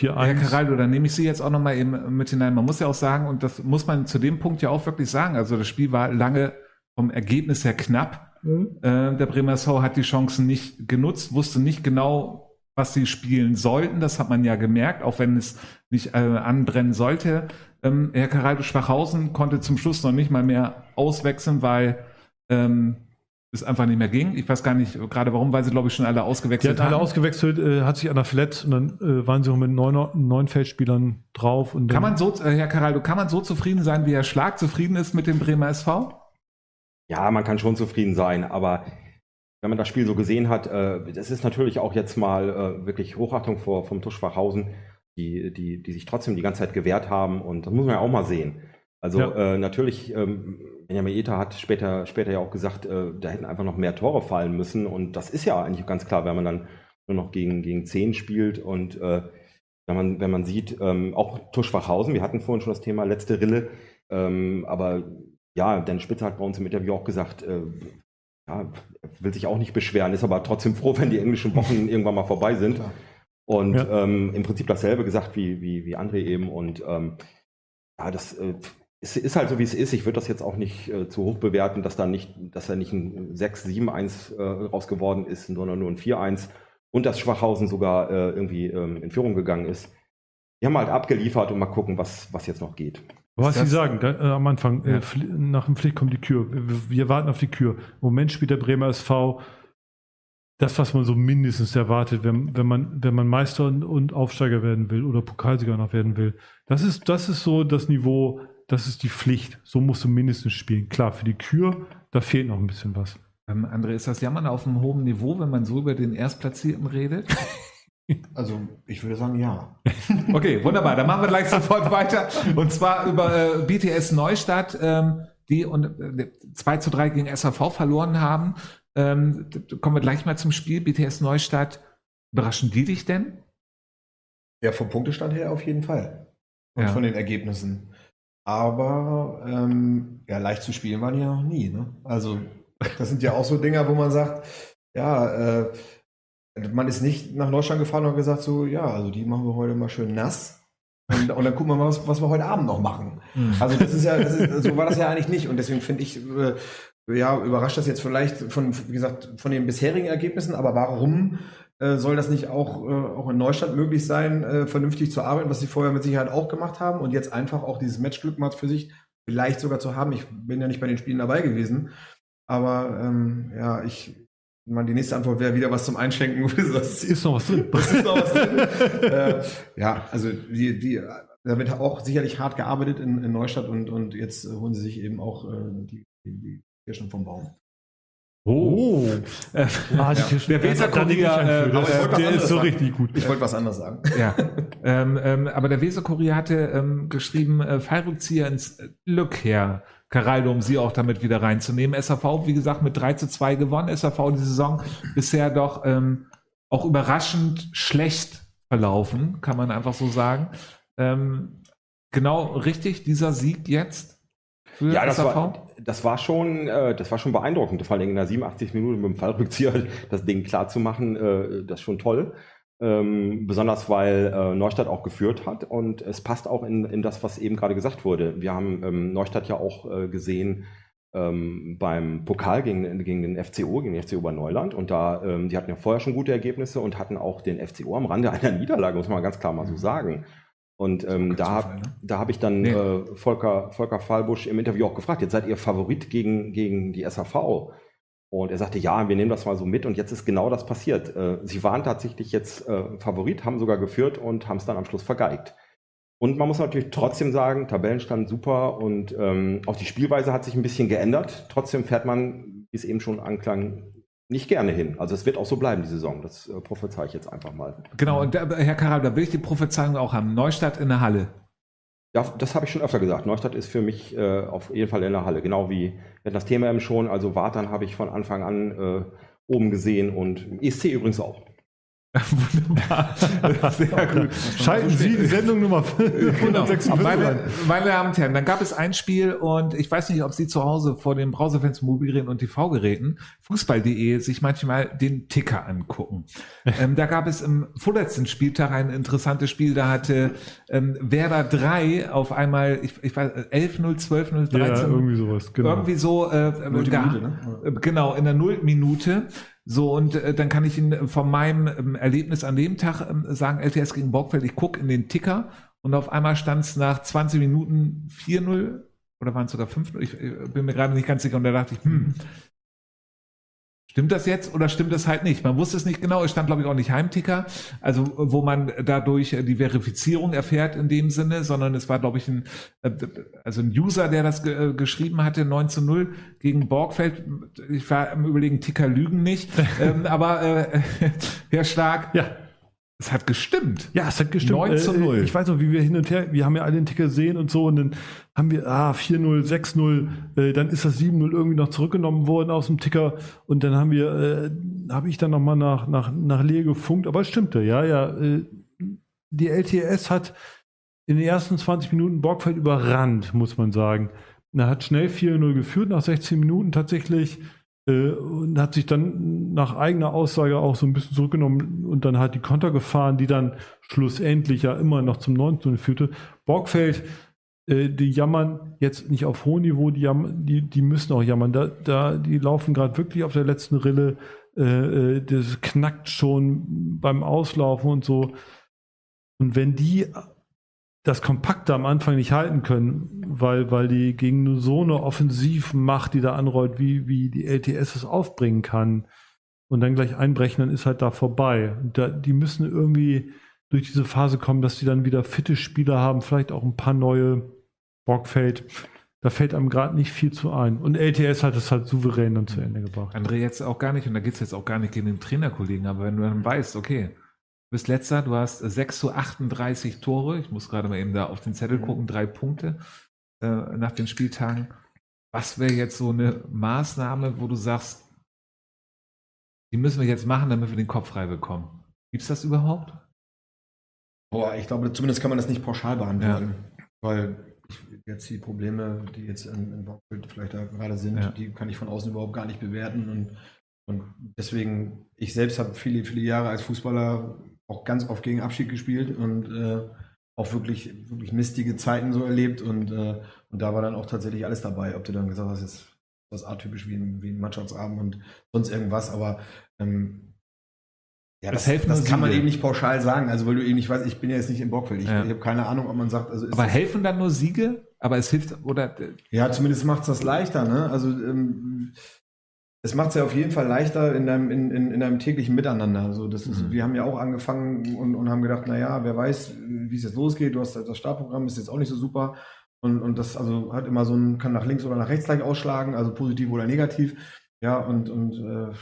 4-1. Herr Caraldo, dann nehme ich Sie jetzt auch nochmal eben mit hinein. Man muss ja auch sagen, und das muss man zu dem Punkt ja auch wirklich sagen, also das Spiel war lange vom Ergebnis her knapp. Mhm. Äh, der Bremer SV hat die Chancen nicht genutzt, wusste nicht genau, was sie spielen sollten. Das hat man ja gemerkt, auch wenn es nicht äh, anbrennen sollte. Ähm, Herr Caraldo Schwachhausen konnte zum Schluss noch nicht mal mehr auswechseln, weil ähm, es einfach nicht mehr ging. Ich weiß gar nicht gerade warum, weil sie, glaube ich, schon alle Die ausgewechselt hat alle haben. ausgewechselt, äh, hat sich einer verletzt und dann äh, waren sie auch mit neun, neun Feldspielern drauf. Kann man so, äh, Herr Caraldo, kann man so zufrieden sein, wie Herr Schlag zufrieden ist mit dem Bremer SV? Ja, man kann schon zufrieden sein, aber wenn man das Spiel so gesehen hat, äh, das ist natürlich auch jetzt mal äh, wirklich Hochachtung vor vom Tusch Schwachhausen, die, die, die sich trotzdem die ganze Zeit gewehrt haben und das muss man ja auch mal sehen. Also Ja. äh, natürlich, ähm, Benjamin Eta hat später, später ja auch gesagt, äh, da hätten einfach noch mehr Tore fallen müssen und das ist ja eigentlich ganz klar, wenn man dann nur noch gegen, gegen 10 spielt und äh, wenn man, wenn man sieht, ähm, auch Tusch Schwachhausen, wir hatten vorhin schon das Thema letzte Rille, ähm, aber ja, Dan Spitzer hat bei uns im Interview auch gesagt, äh, ja, will sich auch nicht beschweren, ist aber trotzdem froh, wenn die englischen Wochen irgendwann mal vorbei sind. Klar. Und Ja. ähm, im Prinzip dasselbe gesagt wie, wie, wie André eben. Und ähm, ja, das äh, ist, ist halt so, wie es ist. Ich würde das jetzt auch nicht äh, zu hoch bewerten, dass da nicht, dass da nicht ein 6-7-1 äh, raus geworden ist, sondern nur ein 4-1 und dass Schwachhausen sogar äh, irgendwie ähm, in Führung gegangen ist. Die haben halt abgeliefert und mal gucken, was, was jetzt noch geht. Was Sie sagen da, äh, am Anfang, Ja. äh, Pfli- nach dem Pflicht kommt die Kür. Wir, wir warten auf die Kür. Im Moment spielt der Bremer SV das, was man so mindestens erwartet, wenn, wenn, man, wenn man Meister und, und Aufsteiger werden will oder Pokalsieger noch werden will. Das ist, das ist so das Niveau, das ist die Pflicht. So musst du mindestens spielen. Klar, für die Kür, da fehlt noch ein bisschen was. Ähm, André, ist das Jammern auf einem hohen Niveau, wenn man so über den Erstplatzierten redet? Also, ich würde sagen, ja. Okay, wunderbar. Dann machen wir gleich sofort weiter. Und zwar über äh, BTS Neustadt, ähm, die und, äh, 2 zu 3 gegen SAV verloren haben. Ähm, kommen wir gleich mal zum Spiel. BTS Neustadt. Überraschen die dich denn? Ja, vom Punktestand her auf jeden Fall. Und Ja. von den Ergebnissen. Aber ähm, ja, leicht zu spielen waren die ja noch nie. Ne? Also, das sind ja auch so Dinger, wo man sagt, ja, äh, man ist nicht nach Neustadt gefahren und hat gesagt, so, ja, also die machen wir heute mal schön nass. Und, und dann gucken wir mal, was, was wir heute Abend noch machen. Also das ist ja, das ist, so war das ja eigentlich nicht. Und deswegen finde ich, äh, ja, überrascht das jetzt vielleicht von, wie gesagt, von den bisherigen Ergebnissen, aber warum äh, soll das nicht auch, äh, auch in Neustadt möglich sein, äh, vernünftig zu arbeiten, was sie vorher mit Sicherheit auch gemacht haben und jetzt einfach auch dieses Matchglück mal für sich vielleicht sogar zu haben. Ich bin ja nicht bei den Spielen dabei gewesen, aber ähm, ja, ich, man, die nächste Antwort wäre wieder was zum Einschenken. Das Ist noch was drin. das ist noch was drin. äh, ja, also die, die, da wird auch sicherlich hart gearbeitet in, in Neustadt und, und jetzt holen sie sich eben auch äh, die, die Kirschen vom Baum. Oh. Äh, Ah, die Ja. Kirschen- Der Weser da nehme ich einen Kurier, für. äh, was der ist so sagen. richtig gut. Ich wollte was anderes sagen. ja. ähm, ähm, aber der Weser-Kurier hatte ähm, geschrieben, äh, Fallrückzieher ins Glück her. Caraldo, um sie auch damit wieder reinzunehmen. SAV, wie gesagt, mit 3 zu 2 gewonnen. SAV die Saison bisher doch ähm, auch überraschend schlecht verlaufen, kann man einfach so sagen. Ähm, genau richtig, dieser Sieg jetzt. Für Ja, das SAV? war, das war schon, äh, das war schon beeindruckend, vor allem in der 87 Minuten mit dem Fallrückzieher das Ding klar zu machen, äh, das ist schon toll. Ähm, besonders weil äh, Neustadt auch geführt hat und es passt auch in, in das, was eben gerade gesagt wurde. Wir haben ähm, Neustadt ja auch äh, gesehen ähm, beim Pokal gegen, gegen den FCO, gegen den FCO bei Neuland und da, ähm, die hatten ja vorher schon gute Ergebnisse und hatten auch den FCO am Rande einer Niederlage, muss man ganz klar mal so sagen. Und ähm, da, Zufall, ne? da habe ich dann Nee. äh, Volker, Volker Fallbusch im Interview auch gefragt, jetzt seid ihr Favorit gegen, gegen die SAV. Und er sagte, ja, wir nehmen das mal so mit und jetzt ist genau das passiert. Äh, sie waren tatsächlich jetzt äh, Favorit, haben sogar geführt und haben es dann am Schluss vergeigt. Und man muss natürlich trotzdem sagen, Tabellenstand super und ähm, auch die Spielweise hat sich ein bisschen geändert. Trotzdem fährt man, wie es eben schon anklang, nicht gerne hin. Also es wird auch so bleiben, die Saison. Das äh, prophezei ich jetzt einfach mal. Genau, und da, Herr Karal, da will ich die Prophezeiung auch haben. Neustadt in der Halle. Ja, das habe ich schon öfter gesagt. Neustadt ist für mich äh, auf jeden Fall in der Halle. Genau wie wir hatten das Thema eben schon. Also Wartan habe ich von Anfang an äh, oben gesehen und ESC übrigens auch. Wunderbar. Sehr gut. Schalten Sie die Sendung Nummer Genau. 156 Meine, ein. meine Damen und Herren, dann gab es ein Spiel und ich weiß nicht, ob Sie zu Hause vor den Browserfans, Mobilgeräten und TV-Geräten, fußball.de, sich manchmal den Ticker angucken. ähm, da gab es im vorletzten Spieltag ein interessantes Spiel, da hatte ähm, Werder 3 auf einmal, ich, ich weiß, 11-0, 12-0, 13 Ja, irgendwie sowas, genau. irgendwie so äh, da, Minute, ne? genau in der nullten Minute so und äh, dann kann ich Ihnen von meinem ähm, Erlebnis an dem Tag ähm, sagen LTS gegen Borgfeld ich gucke in den Ticker und auf einmal stand es nach 20 Minuten 4-0 oder waren es sogar 5-0 ich äh, bin mir gerade nicht ganz sicher und da dachte ich hm Stimmt das jetzt oder stimmt das halt nicht? Man wusste es nicht genau. Es stand, glaube ich, auch nicht Heimticker, also wo man dadurch die Verifizierung erfährt in dem Sinne, sondern es war, glaube ich, ein, äh, also ein User, der das ge äh, geschrieben hatte, 9 zu 0 gegen Borgfeld. Ich war am überlegen, Ticker lügen nicht. ähm, aber äh, Herr Stark, Ja. Es hat gestimmt. Ja, es hat gestimmt. 9 zu 0. Äh, Ich weiß noch, wie wir hin und her, wir haben ja alle den Ticker gesehen und so und dann haben wir, ah, 4-0, 6-0, äh, dann ist das 7-0 irgendwie noch zurückgenommen worden aus dem Ticker und dann haben wir, äh, habe ich dann nochmal nach, nach, nach Lehe gefunkt, aber es stimmte, ja, ja. Äh, die LTS hat in den ersten 20 Minuten Borgfeld überrannt, muss man sagen. Er hat schnell 4-0 geführt, nach 16 Minuten tatsächlich. Äh, und hat sich dann nach eigener Aussage auch so ein bisschen zurückgenommen und dann halt die Konter gefahren, die dann schlussendlich ja immer noch zum 19 führte. Borgfeld, äh, die jammern jetzt nicht auf hohem Niveau, die, jammern, die, die müssen auch jammern. Da, da, die laufen gerade wirklich auf der letzten Rille. Äh, das knackt schon beim Auslaufen und so. Und wenn die das Kompakte am Anfang nicht halten können, weil, weil die gegen so eine Offensivmacht, die da anrollt, wie, wie die LTS es aufbringen kann und dann gleich einbrechen, dann ist halt da vorbei. Da, die müssen irgendwie durch diese Phase kommen, dass sie dann wieder fitte Spieler haben, vielleicht auch ein paar neue Borgfeld. Da fällt einem gerade nicht viel zu ein. Und LTS hat es halt souverän dann zu Ende gebracht. André jetzt auch gar nicht, und da geht's jetzt auch gar nicht gegen den Trainerkollegen, aber wenn du dann weißt, okay, bist letzter, du hast 6 zu 38 Tore, ich muss gerade mal eben da auf den Zettel gucken, drei Punkte äh, nach den Spieltagen. Was wäre jetzt so eine Maßnahme, wo du sagst, die müssen wir jetzt machen, damit wir den Kopf frei bekommen? Gibt's das überhaupt? Boah, ich glaube, zumindest kann man das nicht pauschal beantworten. Weil ich, jetzt die Probleme, die jetzt in, in Bockbild vielleicht da gerade sind, Ja. die kann ich von außen überhaupt gar nicht bewerten. Und, und deswegen, ich selbst habe viele, viele Jahre als Fußballer auch ganz oft gegen Abschied gespielt und äh, auch wirklich, wirklich mistige Zeiten so erlebt. Und, äh, und da war dann auch tatsächlich alles dabei. Ob du dann gesagt hast, jetzt das atypisch wie ein, wie ein Mannschaftsabend und sonst irgendwas, aber ähm, ja, Das das, das kann man eben nicht pauschal sagen. Also weil du eben nicht weißt, ich bin ja jetzt nicht im Bockfeld. Ich, Ja. ich habe keine Ahnung, ob man sagt, also ist Aber helfen dann nur Siege? Aber es hilft, oder ja, zumindest macht es das leichter, ne? Also ähm, es macht es ja auf jeden Fall leichter in deinem, in, in, in deinem täglichen Miteinander. Also das ist, Mhm. wir haben ja auch angefangen und, und haben gedacht, naja, wer weiß, wie es jetzt losgeht. Du hast das Startprogramm, ist jetzt auch nicht so super. Und, und das also hat immer so ein, kann nach links oder nach rechts gleich ausschlagen, also positiv oder negativ. Ja, und, und äh,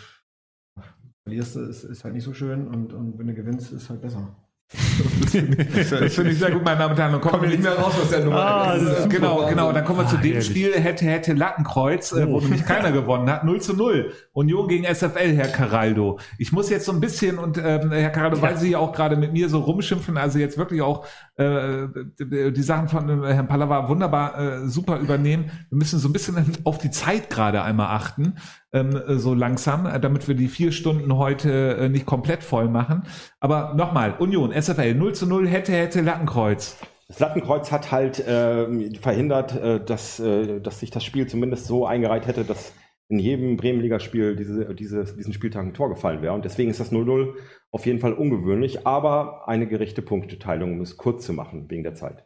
verlierst du, ist, ist halt nicht so schön und, und wenn du gewinnst, ist halt besser. Das finde ich, das finde ich sehr gut, meine Damen und Herren. Und kommen wir nicht mehr raus aus der Nummer. Ah, super Genau, genau. Dann kommen wir zu Ah, dem herrlich. Spiel hätte, hätte Lattenkreuz, äh, wo Oh. nämlich keiner gewonnen hat. 0 zu 0. Union gegen SFL, Herr Caraldo. Ich muss jetzt so ein bisschen, und ähm, Herr Caraldo, weil Sie ja auch gerade mit mir so rumschimpfen, also jetzt wirklich auch äh, die Sachen von äh, Herrn Pallava wunderbar äh, super übernehmen. Wir müssen so ein bisschen auf die Zeit gerade einmal achten, ähm, äh, so langsam, äh, damit wir die vier Stunden heute äh, nicht komplett voll machen. Aber nochmal, Union, SFL 0 zu 0, hätte, hätte Lattenkreuz. Das Lattenkreuz hat halt ähm, verhindert, äh, dass, äh, dass sich das Spiel zumindest so eingereiht hätte, dass in jedem Bremenliga-Spiel diese, diese, diesen Spieltag ein Tor gefallen wäre. Und deswegen ist das 0-0 auf jeden Fall ungewöhnlich, aber eine gerechte Punkteteilung, um es kurz zu machen, wegen der Zeit.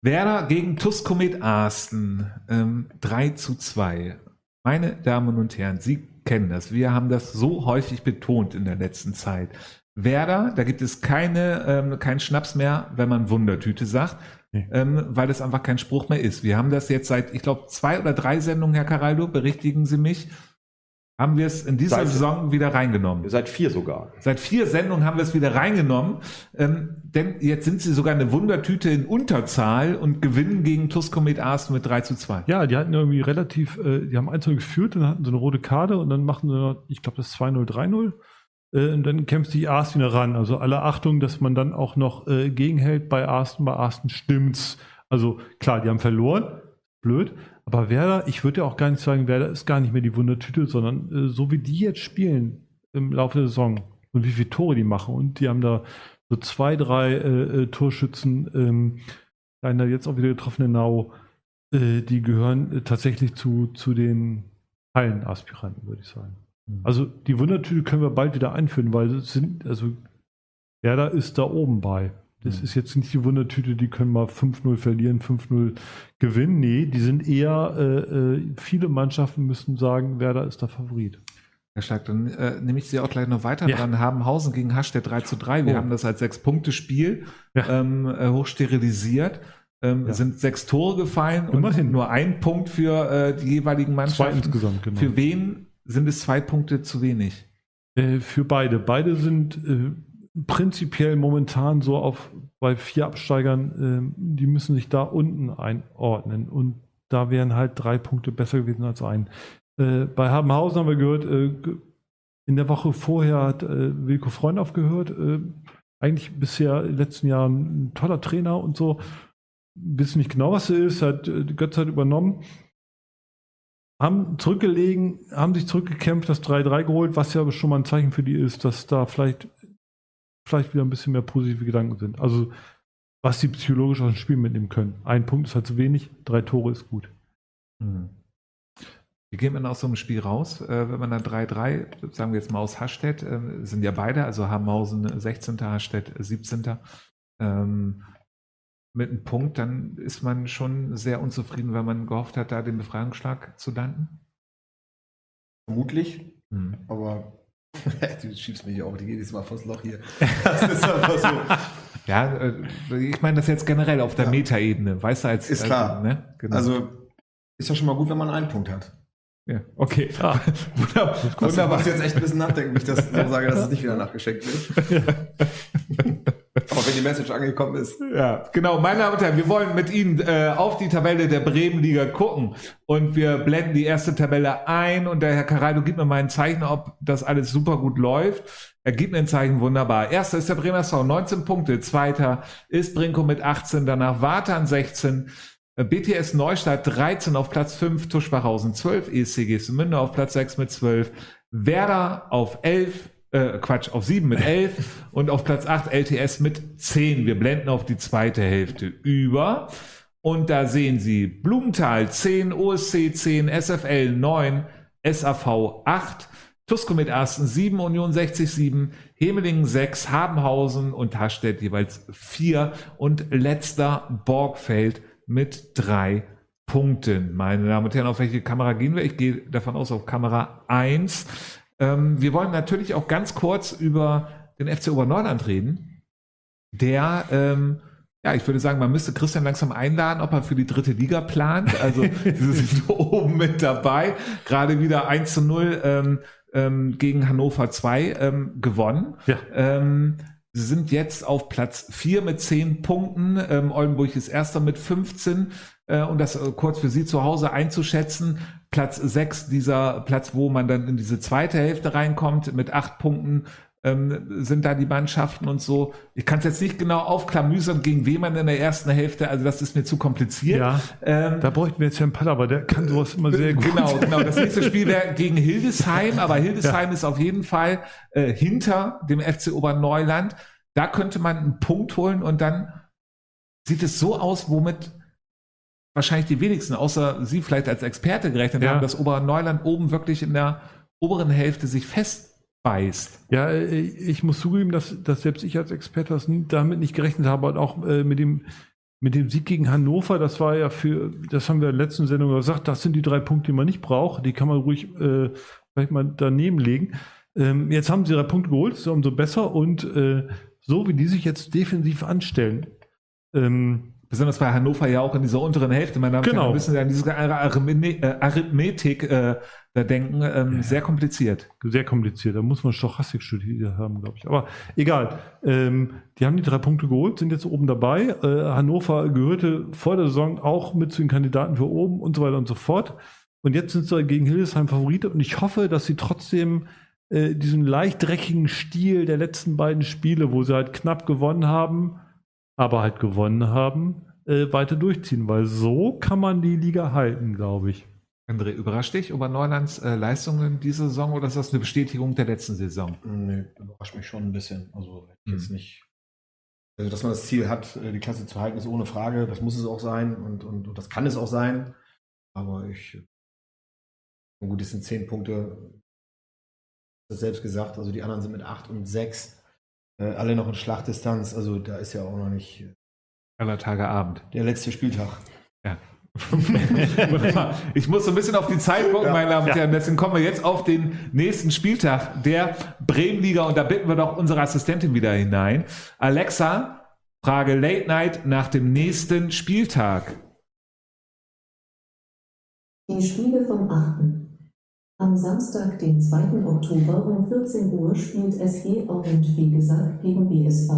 Werder gegen Tuskomet Arsten, ähm, 3 zu 2. Meine Damen und Herren, Sie kennen das. Wir haben das so häufig betont in der letzten Zeit. Werder, da gibt es keine, ähm, keinen Schnaps mehr, wenn man Wundertüte sagt, Nee. ähm, weil es einfach kein Spruch mehr ist. Wir haben das jetzt seit, ich glaube, zwei oder drei Sendungen, Herr Caraldo, berichtigen Sie mich, haben wir es in dieser Seit- Saison wieder reingenommen. Seit vier sogar. Seit vier Sendungen haben wir es wieder reingenommen, ähm, denn jetzt sind sie sogar eine Wundertüte in Unterzahl und gewinnen gegen Tuskomet Arsten mit 3 zu 2. Ja, die hatten irgendwie relativ, äh, die haben 1 geführt, dann hatten sie eine rote Karte und dann machen sie, noch, ich glaube, das ist 2-0, 3-0. Äh, und dann kämpft sich Arsten wieder ran. Also alle Achtung, dass man dann auch noch äh, gegenhält bei Arsten. Bei Arsten stimmt's. Also klar, die haben verloren. Blöd. Aber Werder, ich würde ja auch gar nicht sagen, Werder ist gar nicht mehr die Wundertüte, sondern äh, so wie die jetzt spielen im Laufe der Saison und wie viele Tore die machen. Und die haben da so zwei, drei äh, äh, Torschützen, ähm, einer jetzt auch wieder getroffene Nau, äh, die gehören äh, tatsächlich zu, zu den Hallenaspiranten, würde ich sagen. Also die Wundertüte können wir bald wieder einführen, weil es sind, also Werder ist da oben bei. Das Mhm. ist jetzt nicht die Wundertüte, die können mal 5-0 verlieren, 5-0 gewinnen. Nee, die sind eher, äh, äh, viele Mannschaften müssen sagen, Werder ist der Favorit. Herr Stark, dann äh, nehme ich Sie auch gleich noch weiter Ja. dran. Habenhausen gegen Hastedt 3 zu 3. Wir Oh. haben das als Sechs-Punkte-Spiel Ja. ähm, äh, hochsterilisiert. Ähm, Ja. Sind sechs Tore gefallen Immerhin. und nur ein Punkt für äh, die jeweiligen Zwei Mannschaften. insgesamt, genau. Für wen sind es zwei Punkte zu wenig? Äh, für beide. Beide sind äh, prinzipiell momentan so auf bei vier Absteigern, äh, die müssen sich da unten einordnen und da wären halt drei Punkte besser gewesen als ein. Äh, bei Habenhausen haben wir gehört, äh, in der Woche vorher hat äh, Wilko Freund aufgehört. Äh, eigentlich bisher in den letzten Jahren ein toller Trainer und so. Wissen nicht genau, was er ist, hat äh, Götz hat übernommen haben zurückgelegen, haben sich zurückgekämpft, das 3-3 geholt, was ja schon mal ein Zeichen für die ist, dass da vielleicht, vielleicht wieder ein bisschen mehr positive Gedanken sind. Also, was sie psychologisch aus dem Spiel mitnehmen können. Ein Punkt ist halt zu wenig, drei Tore ist gut. Hm. Wie geht man aus so einem Spiel raus, äh, wenn man dann 3-3, sagen wir jetzt mal aus Hastedt, äh, sind ja beide, also Habenhausen 16., Hastedt 17. Ähm, mit einem Punkt, dann ist man schon sehr unzufrieden, weil man gehofft hat, da den Befreiungsschlag zu landen. Vermutlich, Hm. aber du schiebst mich auch, die geht jetzt mal vors Loch hier. Das ist einfach so. Ja, äh, ich meine das jetzt generell auf der Ja. Metaebene, weißt du, als Ist als- klar. ne? genau. Also ist ja schon mal gut, wenn man einen Punkt hat. ja, okay, Ah. wunderbar. Wunderbar. muss jetzt echt ein bisschen nachdenken, wie ich das so sage, dass es nicht wieder nachgeschenkt wird. Aber wenn die Message angekommen ist, Ja, genau. Meine Damen und Herren, wir wollen mit Ihnen äh, auf die Tabelle der Bremenliga gucken. Und wir blenden die erste Tabelle ein. Und der Herr Caraldo gibt mir mal ein Zeichen, ob das alles super gut läuft. Er gibt mir ein Zeichen, wunderbar. Erster ist der Bremer SV, 19 Punkte. Zweiter ist Brinko mit 18, danach Wartan 16, äh, BTS Neustadt 13 auf Platz 5, Tuschbachhausen 12, ESC Gestemünde auf Platz 6 mit 12, Werder auf 11, äh, Quatsch, auf 7 mit 11 und auf Platz 8 LTS mit 10. Wir blenden auf die zweite Hälfte über. Und da sehen Sie Blumenthal 10, OSC 10, SFL 9, SAV 8, Tusco mit Asten 7, Union 60 7, Hemelingen 6, Habenhausen und Hastedt jeweils 4 und letzter Borgfeld mit 3 Punkten. Meine Damen und Herren, auf welche Kamera gehen wir? Ich gehe davon aus auf Kamera 1. Ähm, wir wollen natürlich auch ganz kurz über den FC Oberneuland reden, der, ähm, ja, ich würde sagen, man müsste Christian langsam einladen, ob er für die dritte Liga plant. Also, sie sind oben mit dabei. Gerade wieder 1 zu 0 ähm, ähm, gegen Hannover 2 ähm, gewonnen. Ja. Ähm, Sie sind jetzt auf Platz 4 mit 10 Punkten. Ähm, Oldenburg ist erster mit 15. Äh, und das äh, kurz für Sie zu Hause einzuschätzen. Platz 6, dieser Platz, wo man dann in diese zweite Hälfte reinkommt, mit 8 Punkten ähm, sind da die Mannschaften und so. Ich kann es jetzt nicht genau aufklamüsern, gegen wen man in der ersten Hälfte, also das ist mir zu kompliziert. Ja, Ähm, da bräuchten wir jetzt Herrn Paller, aber der kann sowas immer sehr gut. Genau, genau. Das nächste Spiel wäre gegen Hildesheim, aber Hildesheim ist auf jeden Fall äh, hinter dem FC Oberneuland. Da könnte man einen Punkt holen und dann sieht es so aus, womit wahrscheinlich die wenigsten, außer Sie vielleicht als Experte gerechnet Ja. haben, dass Oberneuland oben wirklich in der oberen Hälfte sich festbeißt. Ja, äh, ich muss zugeben, dass, dass selbst ich als Experte damit nicht gerechnet habe und auch äh, mit dem mit dem Sieg gegen Hannover, das war ja für, das haben wir in der letzten Sendung gesagt, das sind die drei Punkte, die man nicht braucht. Die kann man ruhig äh, vielleicht mal daneben legen. Ähm, jetzt haben sie drei Punkte geholt, ist umso besser und äh, so wie die sich jetzt defensiv anstellen, ähm, Besonders bei Hannover ja auch in dieser unteren Hälfte. Meine Damen Genau. Wir müssen ja an diese äh, Arithmetik äh, da denken. Ähm, Sehr kompliziert. sehr kompliziert. Da muss man Stochastik studiert haben, glaube ich. Aber egal. Ähm, die haben die drei Punkte geholt, sind jetzt oben dabei. Äh, Hannover gehörte vor der Saison auch mit zu den Kandidaten für oben und so weiter und so fort. Und jetzt sind sie gegen Hildesheim Favorite und ich hoffe, dass sie trotzdem äh, diesen leicht dreckigen Stil der letzten beiden Spiele, wo sie halt knapp gewonnen haben, aber halt gewonnen haben, äh, weiter durchziehen, weil so kann man die Liga halten, glaube ich. André, überrascht dich Oberneulands äh, Leistungen diese Saison oder ist das eine Bestätigung der letzten Saison? Nee, überrascht mich schon ein bisschen. Also Mhm. jetzt nicht. Also, dass man das Ziel hat, äh, die Klasse zu halten, ist ohne Frage. Das muss es auch sein und, und, und das kann es auch sein. Aber ich. Gut, es sind zehn Punkte. Das selbst gesagt. Also die anderen sind mit acht und sechs. Äh, alle noch in Schlachtdistanz. Also da ist ja auch noch nicht äh, Aller Tage Abend. der letzte Spieltag. Ja. Ich muss so ein bisschen auf die Zeit gucken, Ja. meine Damen und Herren. Deswegen kommen wir jetzt auf den nächsten Spieltag der Bremenliga und da bitten wir doch unsere Assistentin wieder hinein. Alexa, Frage Late Night nach dem nächsten Spieltag. Die Spiele vom 8. Am Samstag, den 2. Oktober um 14 Uhr spielt SG Orient Fegesack gegen BSV.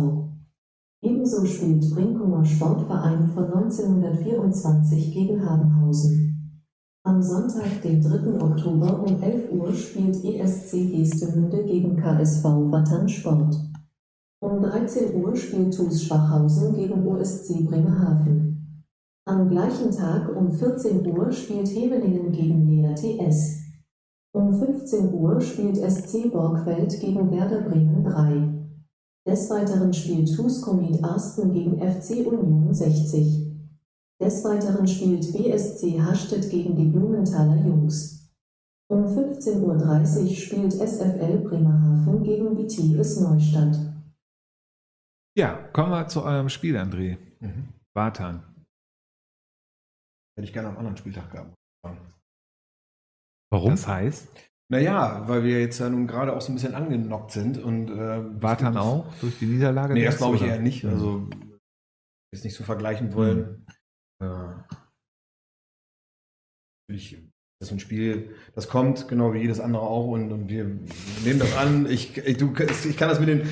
Ebenso spielt Brinkumer Sportverein von 1924 gegen Habenhausen. Am Sonntag, den 3. Oktober um 11 Uhr spielt ESC Gestemünde gegen KSV Wattern Sport. Um 13 Uhr spielt TuS Schwachhausen gegen OSC Bremerhaven. Am gleichen Tag um 14 Uhr spielt Hevelingen gegen Lea TS. Um 15 Uhr spielt SC Borgfeld gegen Werder Bremen 3. Des Weiteren spielt TuS Komet Arsten gegen FC Union 60. Des Weiteren spielt BSC Hastedt gegen die Blumenthaler Jungs. Um 15.30 Uhr spielt SFL Bremerhaven gegen Vitiris Neustadt. Ja, kommen wir zu eurem Spiel, André. Mhm. Bartan. Hätte ich gerne am anderen Spieltag gehabt. Warum? Das heißt, Naja, weil wir jetzt ja nun gerade auch so ein bisschen angenockt sind und äh, Bartan auch durch die Niederlage? Nee, das glaube ich oder? eher nicht. Mhm. Also jetzt nicht so vergleichen wollen. Äh, natürlich das ist ein Spiel, das kommt, genau wie jedes andere auch, und, und wir nehmen das an. Ich, ich, du, ich kann das mit den.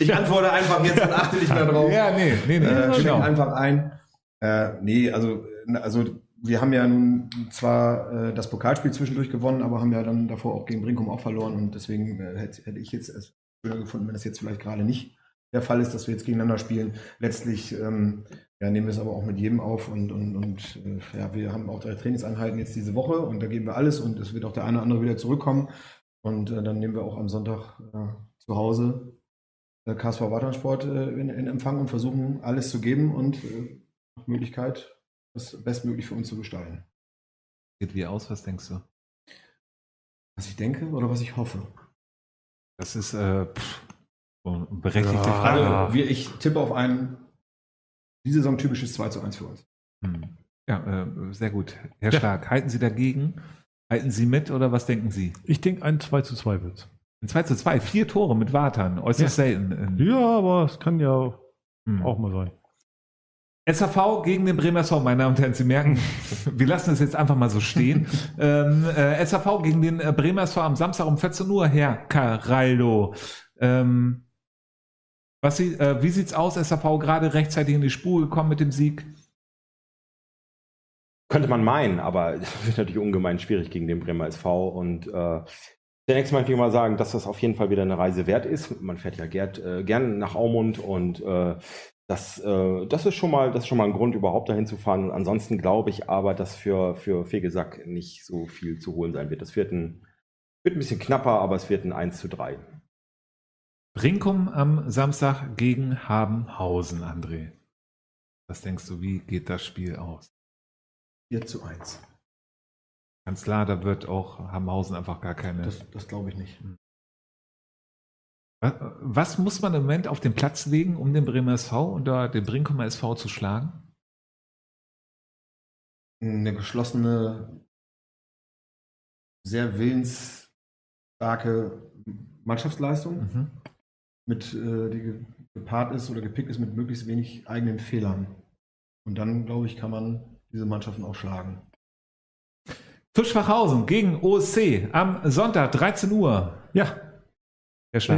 Ich antworte einfach jetzt und achte nicht mehr drauf. Ja, nee, nee, nee. äh, genau. einfach ein. Äh, nee, also, also wir haben ja nun zwar äh, das Pokalspiel zwischendurch gewonnen, aber haben ja dann davor auch gegen Brinkum auch verloren und deswegen äh, hätte, hätte ich jetzt es schöner gefunden, wenn das jetzt vielleicht gerade nicht der Fall ist, dass wir jetzt gegeneinander spielen. Letztlich ähm, ja, nehmen wir es aber auch mit jedem auf und, und, und äh, ja, wir haben auch drei Trainingseinheiten jetzt diese Woche und da geben wir alles und es wird auch der eine oder andere wieder zurückkommen und äh, dann nehmen wir auch am Sonntag äh, zu Hause äh, KSV Watternsport äh, in, in Empfang und versuchen alles zu geben und äh, Möglichkeit das bestmöglich für uns zu gestalten. Geht wie aus, was denkst du? Was ich denke oder was ich hoffe. Das ist äh, pff, eine berechtigte Ja. Frage. Also, wir, ich tippe auf ein diese Saison typisches 2 zu 1 für uns. Hm. Ja, äh, sehr gut. Herr Stark, halten Sie dagegen? Halten Sie mit oder was denken Sie? Ich denke, ein 2 zu 2 wird Ein 2 zu 2, vier Tore mit Watern, äußerst selten. Ja, aber es kann ja Hm. auch mal sein. SAV gegen den Bremer SV, meine Damen und Herren, Sie merken, wir lassen es jetzt einfach mal so stehen. ähm, äh, SAV gegen den äh, Bremer SV am Samstag um 14 Uhr, Herr Caraldo. Ähm, Was sie, äh, wie sieht's aus? SAV gerade rechtzeitig in die Spur gekommen mit dem Sieg. Könnte man meinen, aber es wird natürlich ungemein schwierig gegen den Bremer SV. Und äh, zunächst möchte ich mal sagen, dass das auf jeden Fall wieder eine Reise wert ist. Man fährt ja gern, äh, gern nach Aumund und äh, das, äh, das, ist schon mal, das ist schon mal ein Grund, überhaupt dahin zu fahren. ansonsten glaube ich aber, dass für, für Fegesack nicht so viel zu holen sein wird. Das wird ein, wird ein bisschen knapper, aber es wird ein 1 zu 3. Brinkum am Samstag gegen Habenhausen, André. Was denkst du, wie geht das Spiel aus? 4 zu 1. Ganz klar, da wird auch Habenhausen einfach gar keine. Das, das glaube ich nicht. Was muss man im Moment auf den Platz legen, um den Bremer SV oder den Brinkumer SV zu schlagen? Eine geschlossene, sehr willensstarke Mannschaftsleistung, mhm. mit, äh, die gepaart ist oder gepickt ist mit möglichst wenig eigenen Fehlern. Und dann, glaube ich, kann man diese Mannschaften auch schlagen. Fischfachhausen gegen OSC am Sonntag, 13 Uhr. Ja.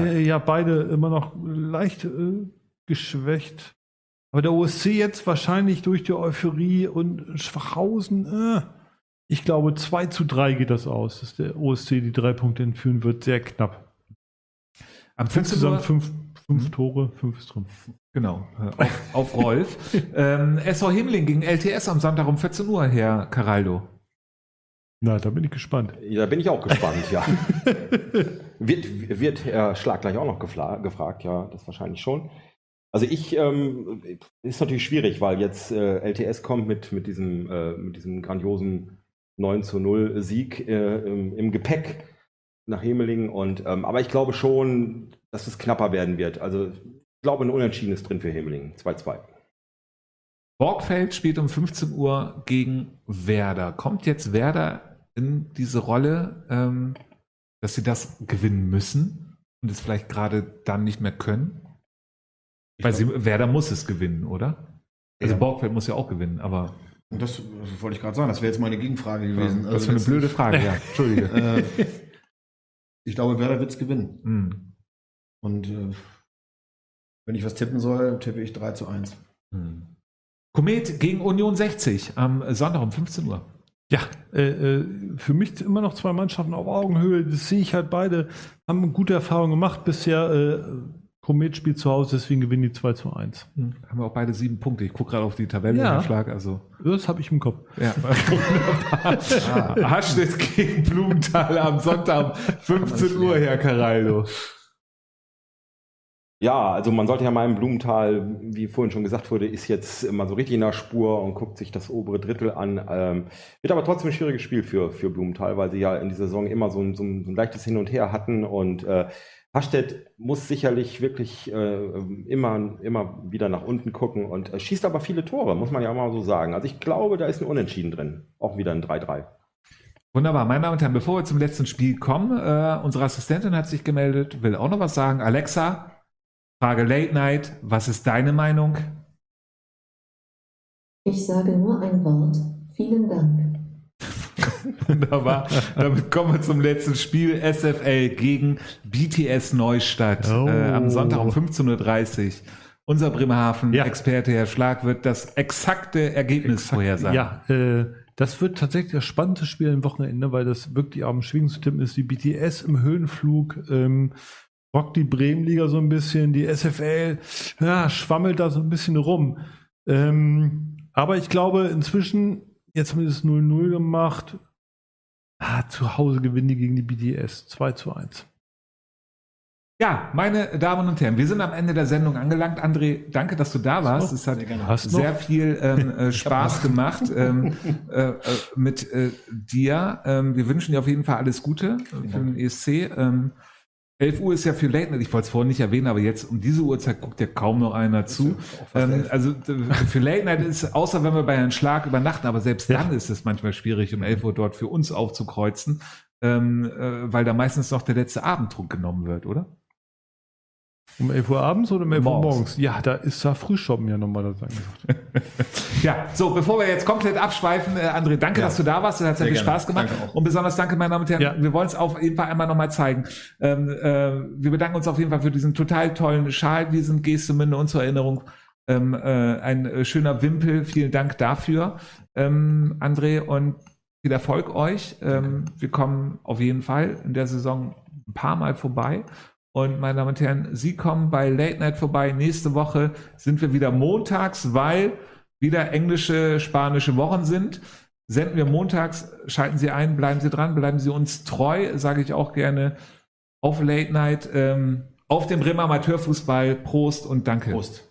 Äh, ja, beide immer noch leicht äh, geschwächt. Aber der OSC jetzt wahrscheinlich durch die Euphorie und Schwachhausen, äh, ich glaube 2 zu 3 geht das aus, dass der OSC die drei Punkte entführen wird, sehr knapp. Am Insgesamt fünf, fünf mhm. Tore, fünf ist drin. Genau, auf, auf Rolf. ähm, SV Himmling gegen LTS am Sonntag um 14 Uhr, Herr Caraldo. Na, da bin ich gespannt. Da bin ich auch gespannt, ja. wird, wird Herr Schlag gleich auch noch gefragt, ja, das wahrscheinlich schon. Also ich, ähm, ist natürlich schwierig, weil jetzt äh, LTS kommt mit, mit, diesem, äh, mit diesem grandiosen 9 zu 0 Sieg äh, im, im, Gepäck nach Hemeling. Und, ähm, aber ich glaube schon, dass es knapper werden wird. Also ich glaube, ein Unentschieden ist drin für Hemeling. 2-2. Borgfeld spielt um 15 Uhr gegen Werder. Kommt jetzt Werder in diese Rolle, ähm, dass sie das gewinnen müssen und es vielleicht gerade dann nicht mehr können? Ich Weil glaub, sie, Werder muss es gewinnen, oder? Also ja. Borgfeld muss ja auch gewinnen, aber. Und das, das wollte ich gerade sagen, das wäre jetzt meine Gegenfrage gewesen. Ja, das ist also eine blöde Frage, ja. Entschuldige. äh, ich glaube, Werder wird es gewinnen. Mhm. Und äh, wenn ich was tippen soll, tippe ich 3 zu 1. Mhm. Komet gegen Union 60 am Sonntag um 15 Uhr. Ja, äh, äh, für mich immer noch zwei Mannschaften auf Augenhöhe. Das sehe ich halt beide. Haben gute Erfahrungen gemacht bisher. Äh, Komet spielt zu Hause, deswegen gewinnen die 2 zu 1. Hm. Haben wir auch beide sieben Punkte. Ich gucke gerade auf die Tabelle ja. Schlag, also. Das habe ich im Kopf. Ja, ah, Haschnitz gegen Blumenthal am Sonntag 15 Uhr, Herr Caraldo. Ja, also man sollte ja mal im Blumenthal, wie vorhin schon gesagt wurde, ist jetzt immer so richtig in der Spur und guckt sich das obere Drittel an. Ähm, wird aber trotzdem ein schwieriges Spiel für, für Blumenthal, weil sie ja in dieser Saison immer so ein, so ein, so ein leichtes Hin und Her hatten und äh, Hastedt muss sicherlich wirklich äh, immer, immer wieder nach unten gucken und äh, schießt aber viele Tore, muss man ja mal so sagen. Also ich glaube, da ist ein Unentschieden drin. Auch wieder ein 3-3. Wunderbar, meine Damen und Herren, bevor wir zum letzten Spiel kommen, äh, unsere Assistentin hat sich gemeldet, will auch noch was sagen. Alexa, Frage Late Night, was ist deine Meinung? Ich sage nur ein Wort. Vielen Dank. Wunderbar. Damit kommen wir zum letzten Spiel. SFL gegen BTS Neustadt oh. äh, am Sonntag um 15.30 Uhr. Unser Bremerhaven-Experte ja. Herr Schlag wird das exakte Ergebnis Exakt, vorhersagen. Ja, äh, das wird tatsächlich das spannendste Spiel am Wochenende, weil das wirklich am schwingen zu tippen ist. Die BTS im Höhenflug. Ähm, rockt die Bremenliga so ein bisschen, die SFL ja, schwammelt da so ein bisschen rum. Ähm, aber ich glaube, inzwischen, jetzt haben wir das 0-0 gemacht. Ah, zu Hause gewinnen die gegen die BDS 2 zu 1. Ja, meine Damen und Herren, wir sind am Ende der Sendung angelangt. André, danke, dass du da warst. Es hat sehr viel ähm, äh, Spaß gemacht ähm, äh, äh, mit äh, dir. Ähm, wir wünschen dir auf jeden Fall alles Gute für den ESC. Ähm, 11 Uhr ist ja für Late Night, ich wollte es vorhin nicht erwähnen, aber jetzt um diese Uhrzeit guckt ja kaum noch einer zu. Ähm, also für Late Night ist, außer wenn wir bei einem Schlag übernachten, aber selbst ja. dann ist es manchmal schwierig, um 11 Uhr dort für uns aufzukreuzen, ähm, äh, weil da meistens noch der letzte Abenddruck genommen wird, oder? Um 11 Uhr abends oder um 11 Morgens. Uhr morgens? Ja, da ist da Frühschoppen ja normalerweise angesagt. Ja, so, bevor wir jetzt komplett abschweifen, äh, André, danke, Ja. dass du da warst. Das hat sehr, Sehr viel gerne. Spaß gemacht. Und besonders danke, meine Damen und Herren. Ja. Wir wollen es auf jeden Fall einmal nochmal zeigen. Ähm, äh, wir bedanken uns auf jeden Fall für diesen total tollen Schal, diesen Gestemünde und zur Erinnerung. Ähm, äh, ein äh, schöner Wimpel. Vielen Dank dafür, ähm, André, und viel Erfolg euch. Ähm, wir kommen auf jeden Fall in der Saison ein paar Mal vorbei. Und meine Damen und Herren, Sie kommen bei Late Night vorbei. Nächste Woche sind wir wieder montags, weil wieder englische, spanische Wochen sind. Senden wir montags, schalten Sie ein, bleiben Sie dran, bleiben Sie uns treu, sage ich auch gerne, auf Late Night, ähm, auf dem Bremer Amateurfußball. Prost und danke. Prost.